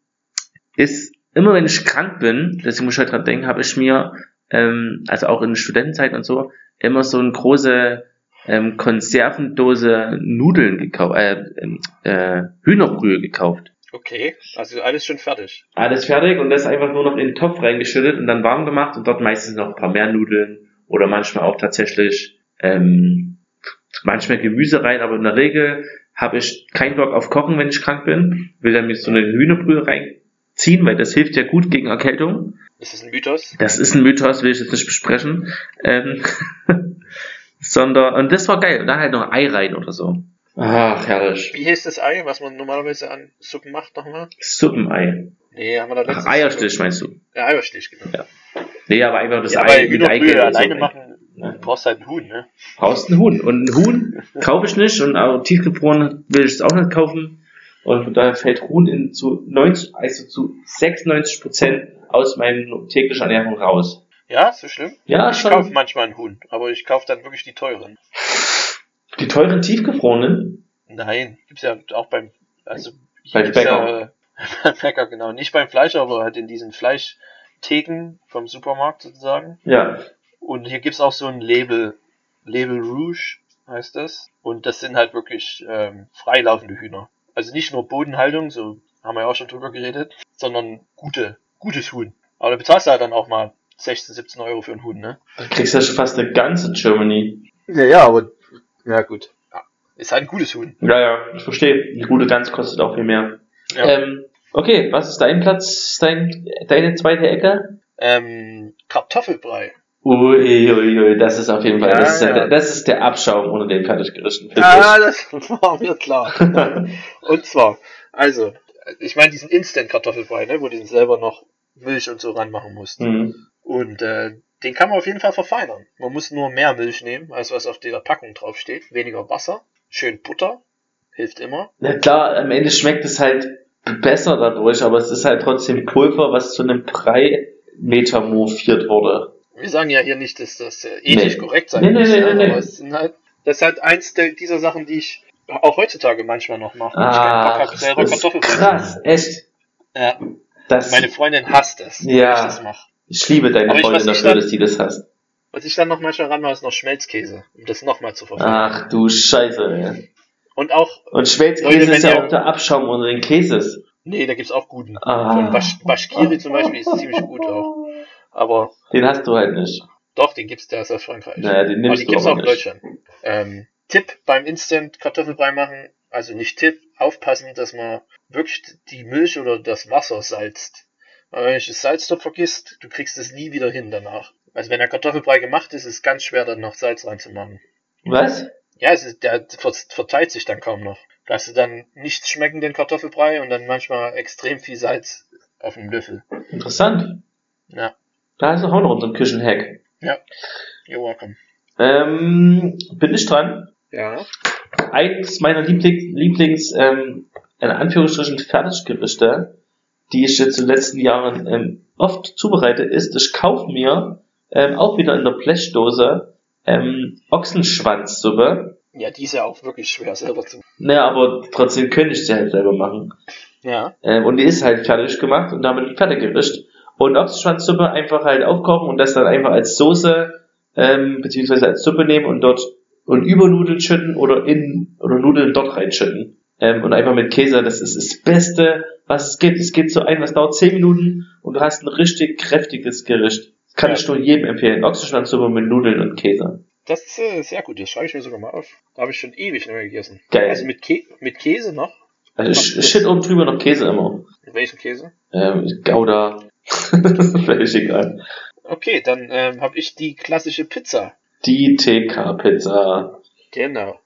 ist immer wenn ich krank bin, deswegen muss ich halt dran denken, habe ich mir, ähm, also auch in Studentenzeit und so, immer so eine große ähm, Konservendose Nudeln gekauft, äh, ähm, äh, Hühnerbrühe gekauft. Okay, also alles schon fertig. Alles fertig und das einfach nur noch in den Topf reingeschüttet und dann warm gemacht und dort meistens noch ein paar mehr Nudeln oder manchmal auch tatsächlich ähm, manchmal Gemüse rein, aber in der Regel habe ich keinen Bock auf Kochen, wenn ich krank bin. Will dann mir so eine Hühnerbrühe reinziehen, weil das hilft ja gut gegen Erkältung. Ist das ein Mythos? Das ist ein Mythos, will ich jetzt nicht besprechen. Ähm, sondern, und das war geil. Und dann halt noch Ei rein oder so. Ach, herrlich. Wie heißt das Ei, was man normalerweise an Suppen macht nochmal? Suppenei. Nee, haben wir da Ach, letztes Eierstich meinst du? Ja, Eierstich, genau. Ja. Nee, aber einfach das ja, Ei mit Eigelb und so. alleine machen, Ja. du brauchst halt ein Huhn, ne? brauchst einen Huhn. Und ein Huhn kaufe ich nicht und auch tiefgefroren will ich es auch nicht kaufen. Und von daher fällt Huhn in zu 90, also zu 96 Prozent aus meiner täglichen Ernährung raus. Ja, so schlimm? Ja, Ich schon. kaufe manchmal ein Huhn, aber ich kaufe dann wirklich die teuren. Die teuren tiefgefrorenen, Nein, gibt's ja auch beim Also Beim gibt's Bäcker. Ja, beim Bäcker, genau. Nicht beim Fleischer, aber halt in diesen Fleischtheken vom Supermarkt sozusagen. Ja. Und hier gibt's auch so ein Label, Label Rouge heißt das. Und das sind halt wirklich ähm, freilaufende Hühner. Also nicht nur Bodenhaltung, so haben wir ja auch schon drüber geredet, sondern gute, gutes Huhn. Aber da bezahlst du halt dann auch mal 16, 17 Euro für ein Huhn, ne? Du kriegst ja schon fast eine ganze Germany. Ja, ja, aber ja gut. Ja, ist halt ein gutes Huhn. Ja, ja, ich verstehe. Eine gute Gans kostet auch viel mehr. Ja. Ähm, okay, was ist dein Platz, dein, deine zweite Ecke? Ähm, Kartoffelbrei. Ui, ui, ui, das ist auf jeden Fall, Ja, das, ist ja, ja. das ist der Abschaum unter den Fertiggerichten. finde Ah, das war mir klar. und zwar, also, ich meine diesen Instant-Kartoffelbrei, ne, wo du den selber noch Milch und so ranmachen musst. ich. Und äh, den kann man auf jeden Fall verfeinern. Man muss nur mehr Milch nehmen, als was auf der Packung draufsteht. Weniger Wasser, schön Butter, hilft immer. Ja klar, am Ende schmeckt es halt besser dadurch, aber es ist halt trotzdem Pulver, was zu einem Brei metamorphiert wurde. Wir sagen ja hier nicht, dass das äh, ethisch Nee. korrekt sein Nee, nee, muss, nee, nee, nee. aber es sind halt, das ist halt eins der, dieser Sachen, die ich auch heutzutage manchmal noch mache. wenn ich Ah, hab, selber das ist Kartoffelbrei zu krass, echt. Ja, Das, meine Freundin hasst es, wenn Ja. ich das mache. Ich liebe deine Aber Freundin dafür, dass die das hast. Was ich dann noch manchmal ranmache, ist noch Schmelzkäse, um das nochmal zu verfeinern. Ach du Scheiße. ey. Und auch, Und Schmelzkäse Leute, ist ja auch der Abschaum unter den Käses. nee, da gibt's auch guten. Ah. Von Basch, Baschkiri zum Beispiel ist ziemlich gut auch. Aber Den hast du halt nicht. doch, den gibt's, der ist aus Frankreich. Naja, den Aber nimmst die du gibt's aber auch in. Deutschland. Ähm, Tipp beim Instant Kartoffelbrei machen, also nicht Tipp, aufpassen, dass man wirklich die Milch oder das Wasser salzt. Weil wenn du das Salz dort vergisst, du kriegst es nie wieder hin danach. Also wenn der Kartoffelbrei gemacht ist, ist es ganz schwer, dann noch Salz reinzumachen. Was? Ja, es ist, der ver- verteilt sich dann kaum noch. Da hast du dann nichts schmeckenden Kartoffelbrei und dann manchmal extrem viel Salz auf dem Löffel. Interessant. Ja, Da ist auch noch unseren Küchenhack. you're welcome. Ähm, bin ich dran? Ja. Eins meiner Lieblings, Lieblings ähm, in Anführungsstrichen Fertiggerichte, die ich jetzt in den letzten Jahren ähm, oft zubereite, ist, ich kaufe mir ähm, auch wieder in der Blechdose ähm, Ochsenschwanzsuppe. Ja, die ist ja auch wirklich schwer selber zu. Naja, aber trotzdem könnte ich sie halt selber machen. Ja. Ähm, und die ist halt fertig gemacht und damit fertig gerischt. Und Ochsenschwanzsuppe einfach halt aufkochen und das dann einfach als Soße ähm, beziehungsweise als Suppe nehmen und dort und über Nudeln schütten oder in oder Nudeln dort reinschütten. Ähm, und einfach mit Käse, das ist das Beste, was es gibt. Es geht so ein, was dauert 10 Minuten und du hast ein richtig kräftiges Gericht. Das kann Ja. ich nur jedem empfehlen. Ochsenschwanzsuppe mit Nudeln und Käse. Das ist äh, sehr gut, das schreibe ich mir sogar mal auf. Da habe ich schon ewig nicht mehr gegessen. Geil. Also mit, Kä mit Käse noch? Also ich, ich shit oben drüber noch Käse immer. Mit welchem Käse? Ähm, Gouda. Völlig egal. Okay, dann ähm, habe ich die klassische Pizza. Die TK-Pizza. Genau.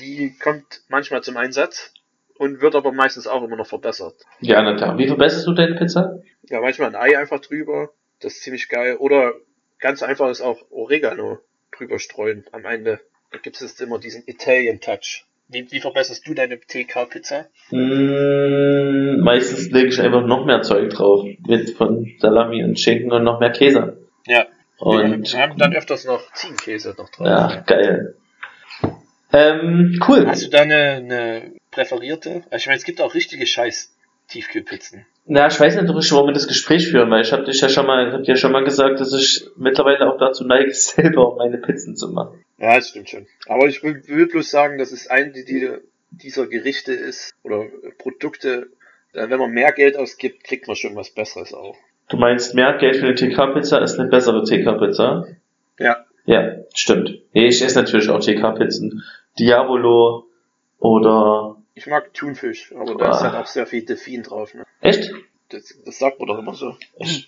Die kommt manchmal zum Einsatz und wird aber meistens auch immer noch verbessert. Ja, na klar. Wie verbesserst du deine Pizza? Ja, manchmal ein Ei einfach drüber. Das ist ziemlich geil. Oder ganz einfach ist auch Oregano drüber streuen am Ende. Da gibt es immer diesen Italian Touch. Wie, wie verbesserst du deine TK-Pizza? Mm, meistens lege ich einfach noch mehr Zeug drauf. Mit von Salami und Schinken und noch mehr Käse. Ja. Und wir haben dann öfters noch Ziegenkäse noch drauf. ja, geil. Ähm, cool. Hast du da eine, eine präferierte? Also ich meine, es gibt auch richtige Scheiß Tiefkühlpizzen. Na, ich weiß nicht richtig, warum wir das Gespräch führen, weil ich habe dich ja schon mal, ich hab dir ja schon mal gesagt, dass ich mittlerweile auch dazu neige, selber meine Pizzen zu machen. Ja, das stimmt schon. Aber ich will, will bloß sagen, dass es ein die, dieser Gerichte ist oder Produkte, äh, wenn man mehr Geld ausgibt, kriegt man schon was Besseres auch. Du meinst, mehr Geld für eine TK-Pizza ist eine bessere TK-Pizza? Ja. Ja, stimmt. Ich esse natürlich auch TK-Pizzen. Diavolo oder Ich mag Thunfisch, aber da ist Ah. halt auch sehr viel Delfin drauf. Ne? echt? Das, das sagt man doch immer so,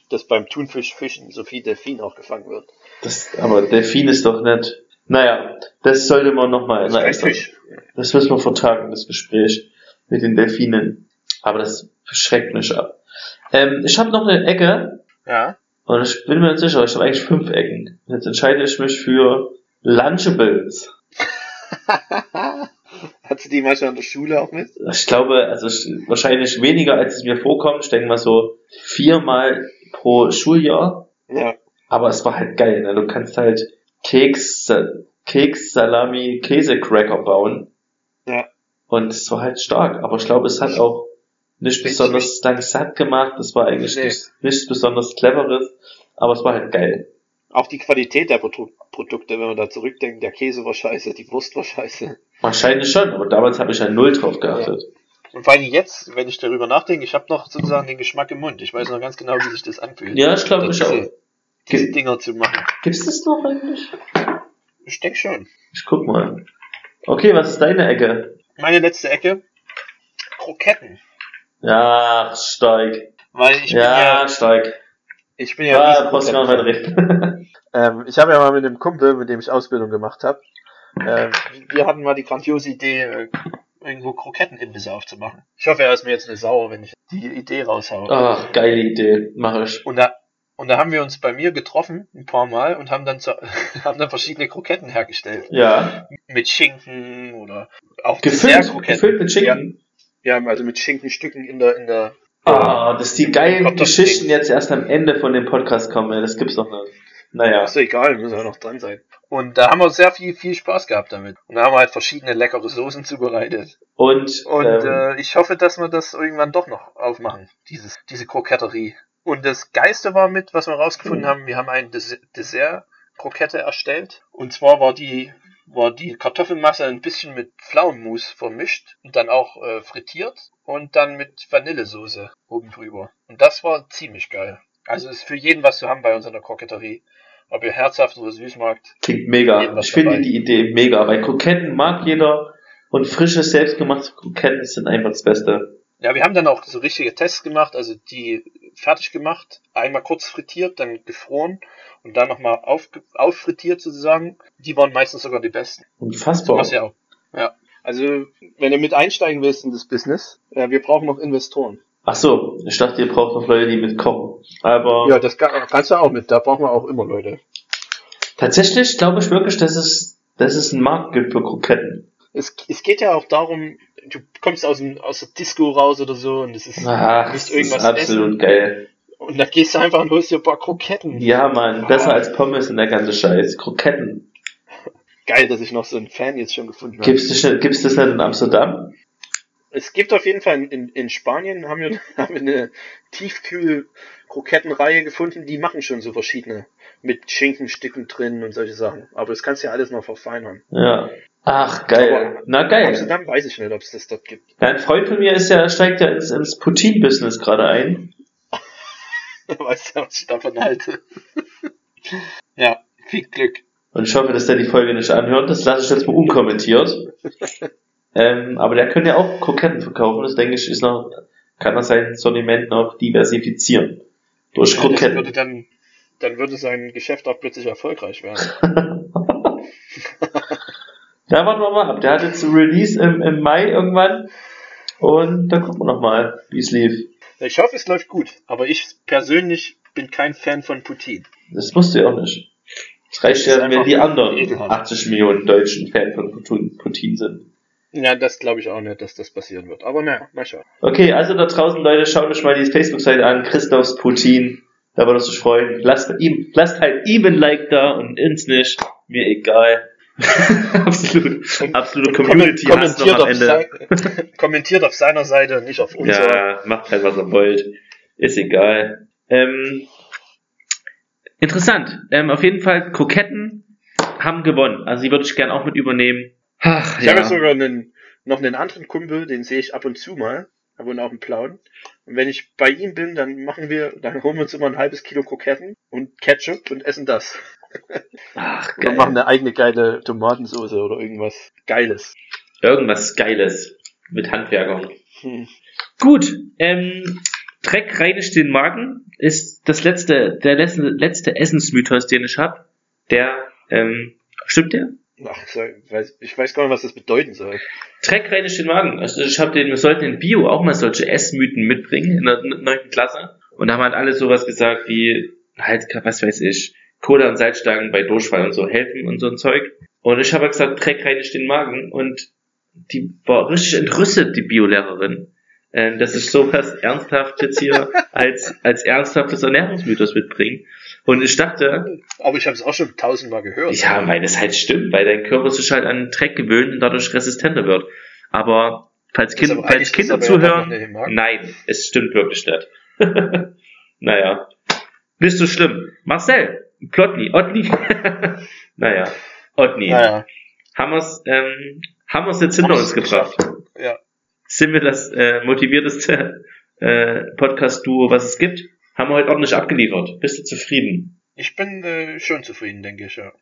dass beim Thunfischfischen so viel Delfin auch gefangen wird. Das, aber Delfin ist doch nicht. Naja, das sollte man nochmal. Das ist kein Fisch. Das müssen wir vertagen, das Gespräch mit den Delfinen. Aber das schreckt mich ab. Ähm, ich habe noch eine Ecke Ja. und ich bin mir nicht sicher, ich habe eigentlich fünf Ecken. Jetzt entscheide ich mich für Lunchables. Hattest du die manchmal in der Schule auch mit? Ich glaube, also ich, wahrscheinlich weniger, als es mir vorkommt. Ich denke mal so viermal pro Schuljahr. Ja. Aber es war halt geil, ne? Du kannst halt Keks, Keks, Salami, Käsecracker bauen. Ja. Und es war halt stark, aber ich glaube, es hat auch nicht besonders lang satt gemacht, es war eigentlich Nee. nichts, nichts besonders cleveres, aber es war halt geil. Auch die Qualität der Produ Produkte, wenn man da zurückdenkt, der Käse war scheiße, die Wurst war scheiße. Wahrscheinlich schon, aber damals habe ich ja null drauf geachtet. Und vor allem jetzt, wenn ich darüber nachdenke, ich habe noch sozusagen den Geschmack im Mund. Ich weiß noch ganz genau, wie sich das anfühlt. Ja, ich glaube, ich auch. diese, diese Ge- Dinger zu machen. Gibt's das noch eigentlich? Ich denke schon. Ich guck mal. Okay, was ist deine Ecke? Meine letzte Ecke. Kroketten. Ja, stark. Weil ich Ja, bin ja, stark. ich bin ja, Ja, riesen brauchst du nicht weiterreden. Ähm, ich habe ja mal mit einem Kumpel, mit dem ich Ausbildung gemacht habe, äh, wir hatten mal die grandiose Idee, äh, irgendwo Krokettenimbiss aufzumachen. Ich hoffe, er ist mir jetzt nicht sauer, wenn ich die Idee raushaue. Ach, geile Idee. Mach ich. Und da, und da haben wir uns bei mir getroffen, ein paar Mal, und haben dann, zu, haben dann verschiedene Kroketten hergestellt. Ja. Mit Schinken oder auch Gefüllt, gefüllt mit Schinken. Ja, also mit Schinkenstücken in der, in der, Ah, dass die geilen Geschichten jetzt erst am Ende von dem Podcast kommen, das gibt's doch nicht. Naja. Ist doch egal, müssen wir noch dran sein. Und da haben wir sehr viel, viel Spaß gehabt damit. Und da haben wir halt verschiedene leckere Soßen zubereitet. Und, Und ähm, äh, ich hoffe, dass wir das irgendwann doch noch aufmachen, dieses, diese Kroketterie. Und das Geiste war mit, was wir rausgefunden haben, wir haben ein Des Dessert-Krokette erstellt. Und zwar war die, war die Kartoffelmasse ein bisschen mit Pflaumenmus vermischt und dann auch äh, frittiert und dann mit Vanillesoße oben drüber. Und das war ziemlich geil. Also ist für jeden was zu haben bei uns in der Kroketterie. Ob ihr herzhaft oder süß magt. klingt mega. Ich finde dabei. die Idee mega, weil Kroketten mag jeder und frische, selbstgemachte Kroketten sind einfach das Beste. Ja, wir haben dann auch so richtige Tests gemacht, also die fertig gemacht, einmal kurz frittiert, dann gefroren und dann nochmal auf, auffrittiert sozusagen. Die waren meistens sogar die besten. Unfassbar. Was ja auch. Ja. Also, wenn du mit einsteigen willst in das Business, ja, wir brauchen noch Investoren. Ach so, ich dachte, ihr braucht noch Leute, die mitkochen. Aber Ja, das kann, kannst du auch mit, da brauchen wir auch immer Leute. tatsächlich glaube ich wirklich, dass es, dass es einen Markt gibt für Kroketten. Es, es geht ja auch darum, du kommst aus, dem, aus der Disco raus oder so und es ist Ach, nicht das ist irgendwas absolut essen. geil. Und dann gehst du einfach und holst dir ein paar Kroketten. Ja, Mann, besser als Pommes und der ganze Scheiß. Kroketten. Geil, dass ich noch so einen Fan jetzt schon gefunden habe. Gibt's das, nicht- gibt's das nicht in Amsterdam? Es gibt auf jeden Fall in, in Spanien haben wir, haben wir eine Tiefkühl-Krokettenreihe gefunden, die machen schon so verschiedene mit Schinkenstücken drin und solche Sachen. Aber das kannst du ja alles noch verfeinern. Ja. Ach, geil. Aber Na geil. Amsterdam weiß ich nicht, ob es das dort gibt. Ja, ein Freund von mir ist ja, steigt ja ins, ins Poutine-Business gerade ein. weißt du, was ich davon halte? ja, viel Glück. Und ich hoffe, dass der die Folge nicht anhört. Das lasse ich jetzt mal unkommentiert. Ähm, aber der könnte ja auch Kroketten verkaufen. Das denke ich, ist noch, kann er sein Sortiment noch diversifizieren. Durch Ja, das würde Kroketten. dann, dann würde sein Geschäft auch plötzlich erfolgreich werden. Da warten wir mal ab. Der hat jetzt Release im, im Mai irgendwann. Und da gucken wir noch mal, wie es lief. Ich hoffe, es läuft gut. Aber ich persönlich bin kein Fan von Poutine. Das musst du ja auch nicht. Es reicht ja, wenn die anderen ekelhaft. 80 Millionen Deutschen Fan von Poutine sind. Ja, das glaube ich auch nicht, dass das passieren wird. Aber naja, mal schauen. Okay, also da draußen, Leute, schaut euch mal die Facebook-Seite an, Christophs Putin. Da würde es euch freuen. Lasst ihm, lasst halt ihm ein Like da und uns nicht. Mir egal. absolut, absolute Community Kommen- hast noch am auf Ende. sei- kommentiert auf seiner Seite, nicht auf unserer. Ja, macht halt, was ihr wollt. Ist egal. Ähm, interessant. Ähm, auf jeden Fall, Kroketten haben gewonnen. Also die würde ich gern auch mit übernehmen. Ach, Ich ja. habe jetzt sogar einen, noch einen anderen Kumpel, den sehe ich ab und zu mal. Er wohnt auch in Plauen. Und wenn ich bei ihm bin, dann machen wir, dann holen wir uns immer ein halbes Kilo Kroketten und Ketchup und essen das. Ach, Und geil. machen eine eigene geile Tomatensoße oder irgendwas Geiles. Irgendwas Geiles mit Handwerkern. Hm. Gut, ähm, Dreck reinigt den Magen ist das letzte, der letzte, letzte Essensmythos, den ich habe. Der, ähm, stimmt der? Ach, ich weiß, gar nicht, was das bedeuten soll. Dreck reinigt den Magen. Also ich habe den, wir sollten in Bio auch mal solche Essmythen mitbringen in der neunten Klasse. Und da haben halt alle sowas gesagt wie, halt, was weiß ich, Cola und Salzstangen bei Durchfall und so helfen und so ein Zeug. Und ich habe halt gesagt, Dreck reinigt den Magen und die war richtig entrüstet, die Biolehrerin. Ähm, dass ich sowas ernsthaft jetzt hier als, als ernsthaftes Ernährungsmythos mitbringe. Und ich dachte, Aber ich habe es auch schon tausendmal gehört. ja, weil das halt stimmt, weil dein Körper sich halt an Dreck gewöhnt und dadurch resistenter wird. Aber falls, kind, aber falls Kinder ist ja zuhören, Markt. nein, es stimmt wirklich nicht. naja, nicht so schlimm. Marcel, Plotny, Otni. naja, Otni. Naja, Haben wir's, ähm, haben wir's jetzt hinter uns gebracht. ja. Sind wir das äh, motivierteste äh, Podcast-Duo, was es gibt? Haben wir heute ordentlich abgeliefert. Bist du zufrieden? Ich bin äh, schon zufrieden, denke ich, ja.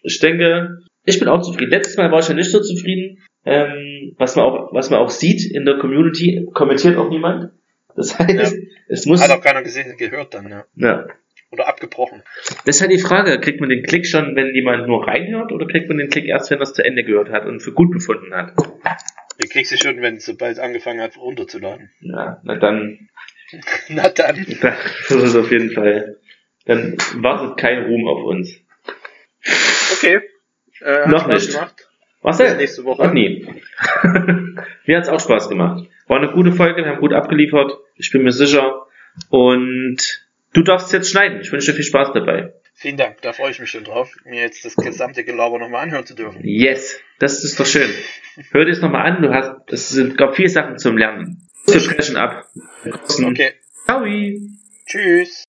Ich denke, ich bin auch zufrieden. Letztes Mal war ich ja nicht so zufrieden. Ähm, was man auch, was man auch sieht in der Community, kommentiert auch niemand. Das heißt, Ja. es muss, Hat auch keiner gesehen, gehört dann, ja. ja. Oder abgebrochen. Das ist halt die Frage, kriegt man den Klick schon, wenn jemand nur reinhört, oder kriegt man den Klick erst, wenn er es zu Ende gehört hat und für gut befunden hat? Den kriegst du schon, wenn es sobald angefangen hat, runterzuladen. Ja, na dann, Na dann. dann ist es auf jeden Fall, dann wartet kein Ruhm auf uns. Okay. Äh, Noch Spaß nicht. gemacht. Marcel, Bis nächste Woche. Noch nie. Mir hat's auch Spaß gemacht. War eine gute Folge, wir haben gut abgeliefert. Ich bin mir sicher. Und du darfst jetzt schneiden. Ich wünsche dir viel Spaß dabei. Vielen Dank, da freue ich mich schon drauf, mir jetzt das gesamte Gelaber nochmal anhören zu dürfen. Yes, das ist doch schön. Hör dir es nochmal an. Du hast, es sind, gab viele Sachen zum Lernen. Wir sprechen ab. Okay. Ciao. Tschüss.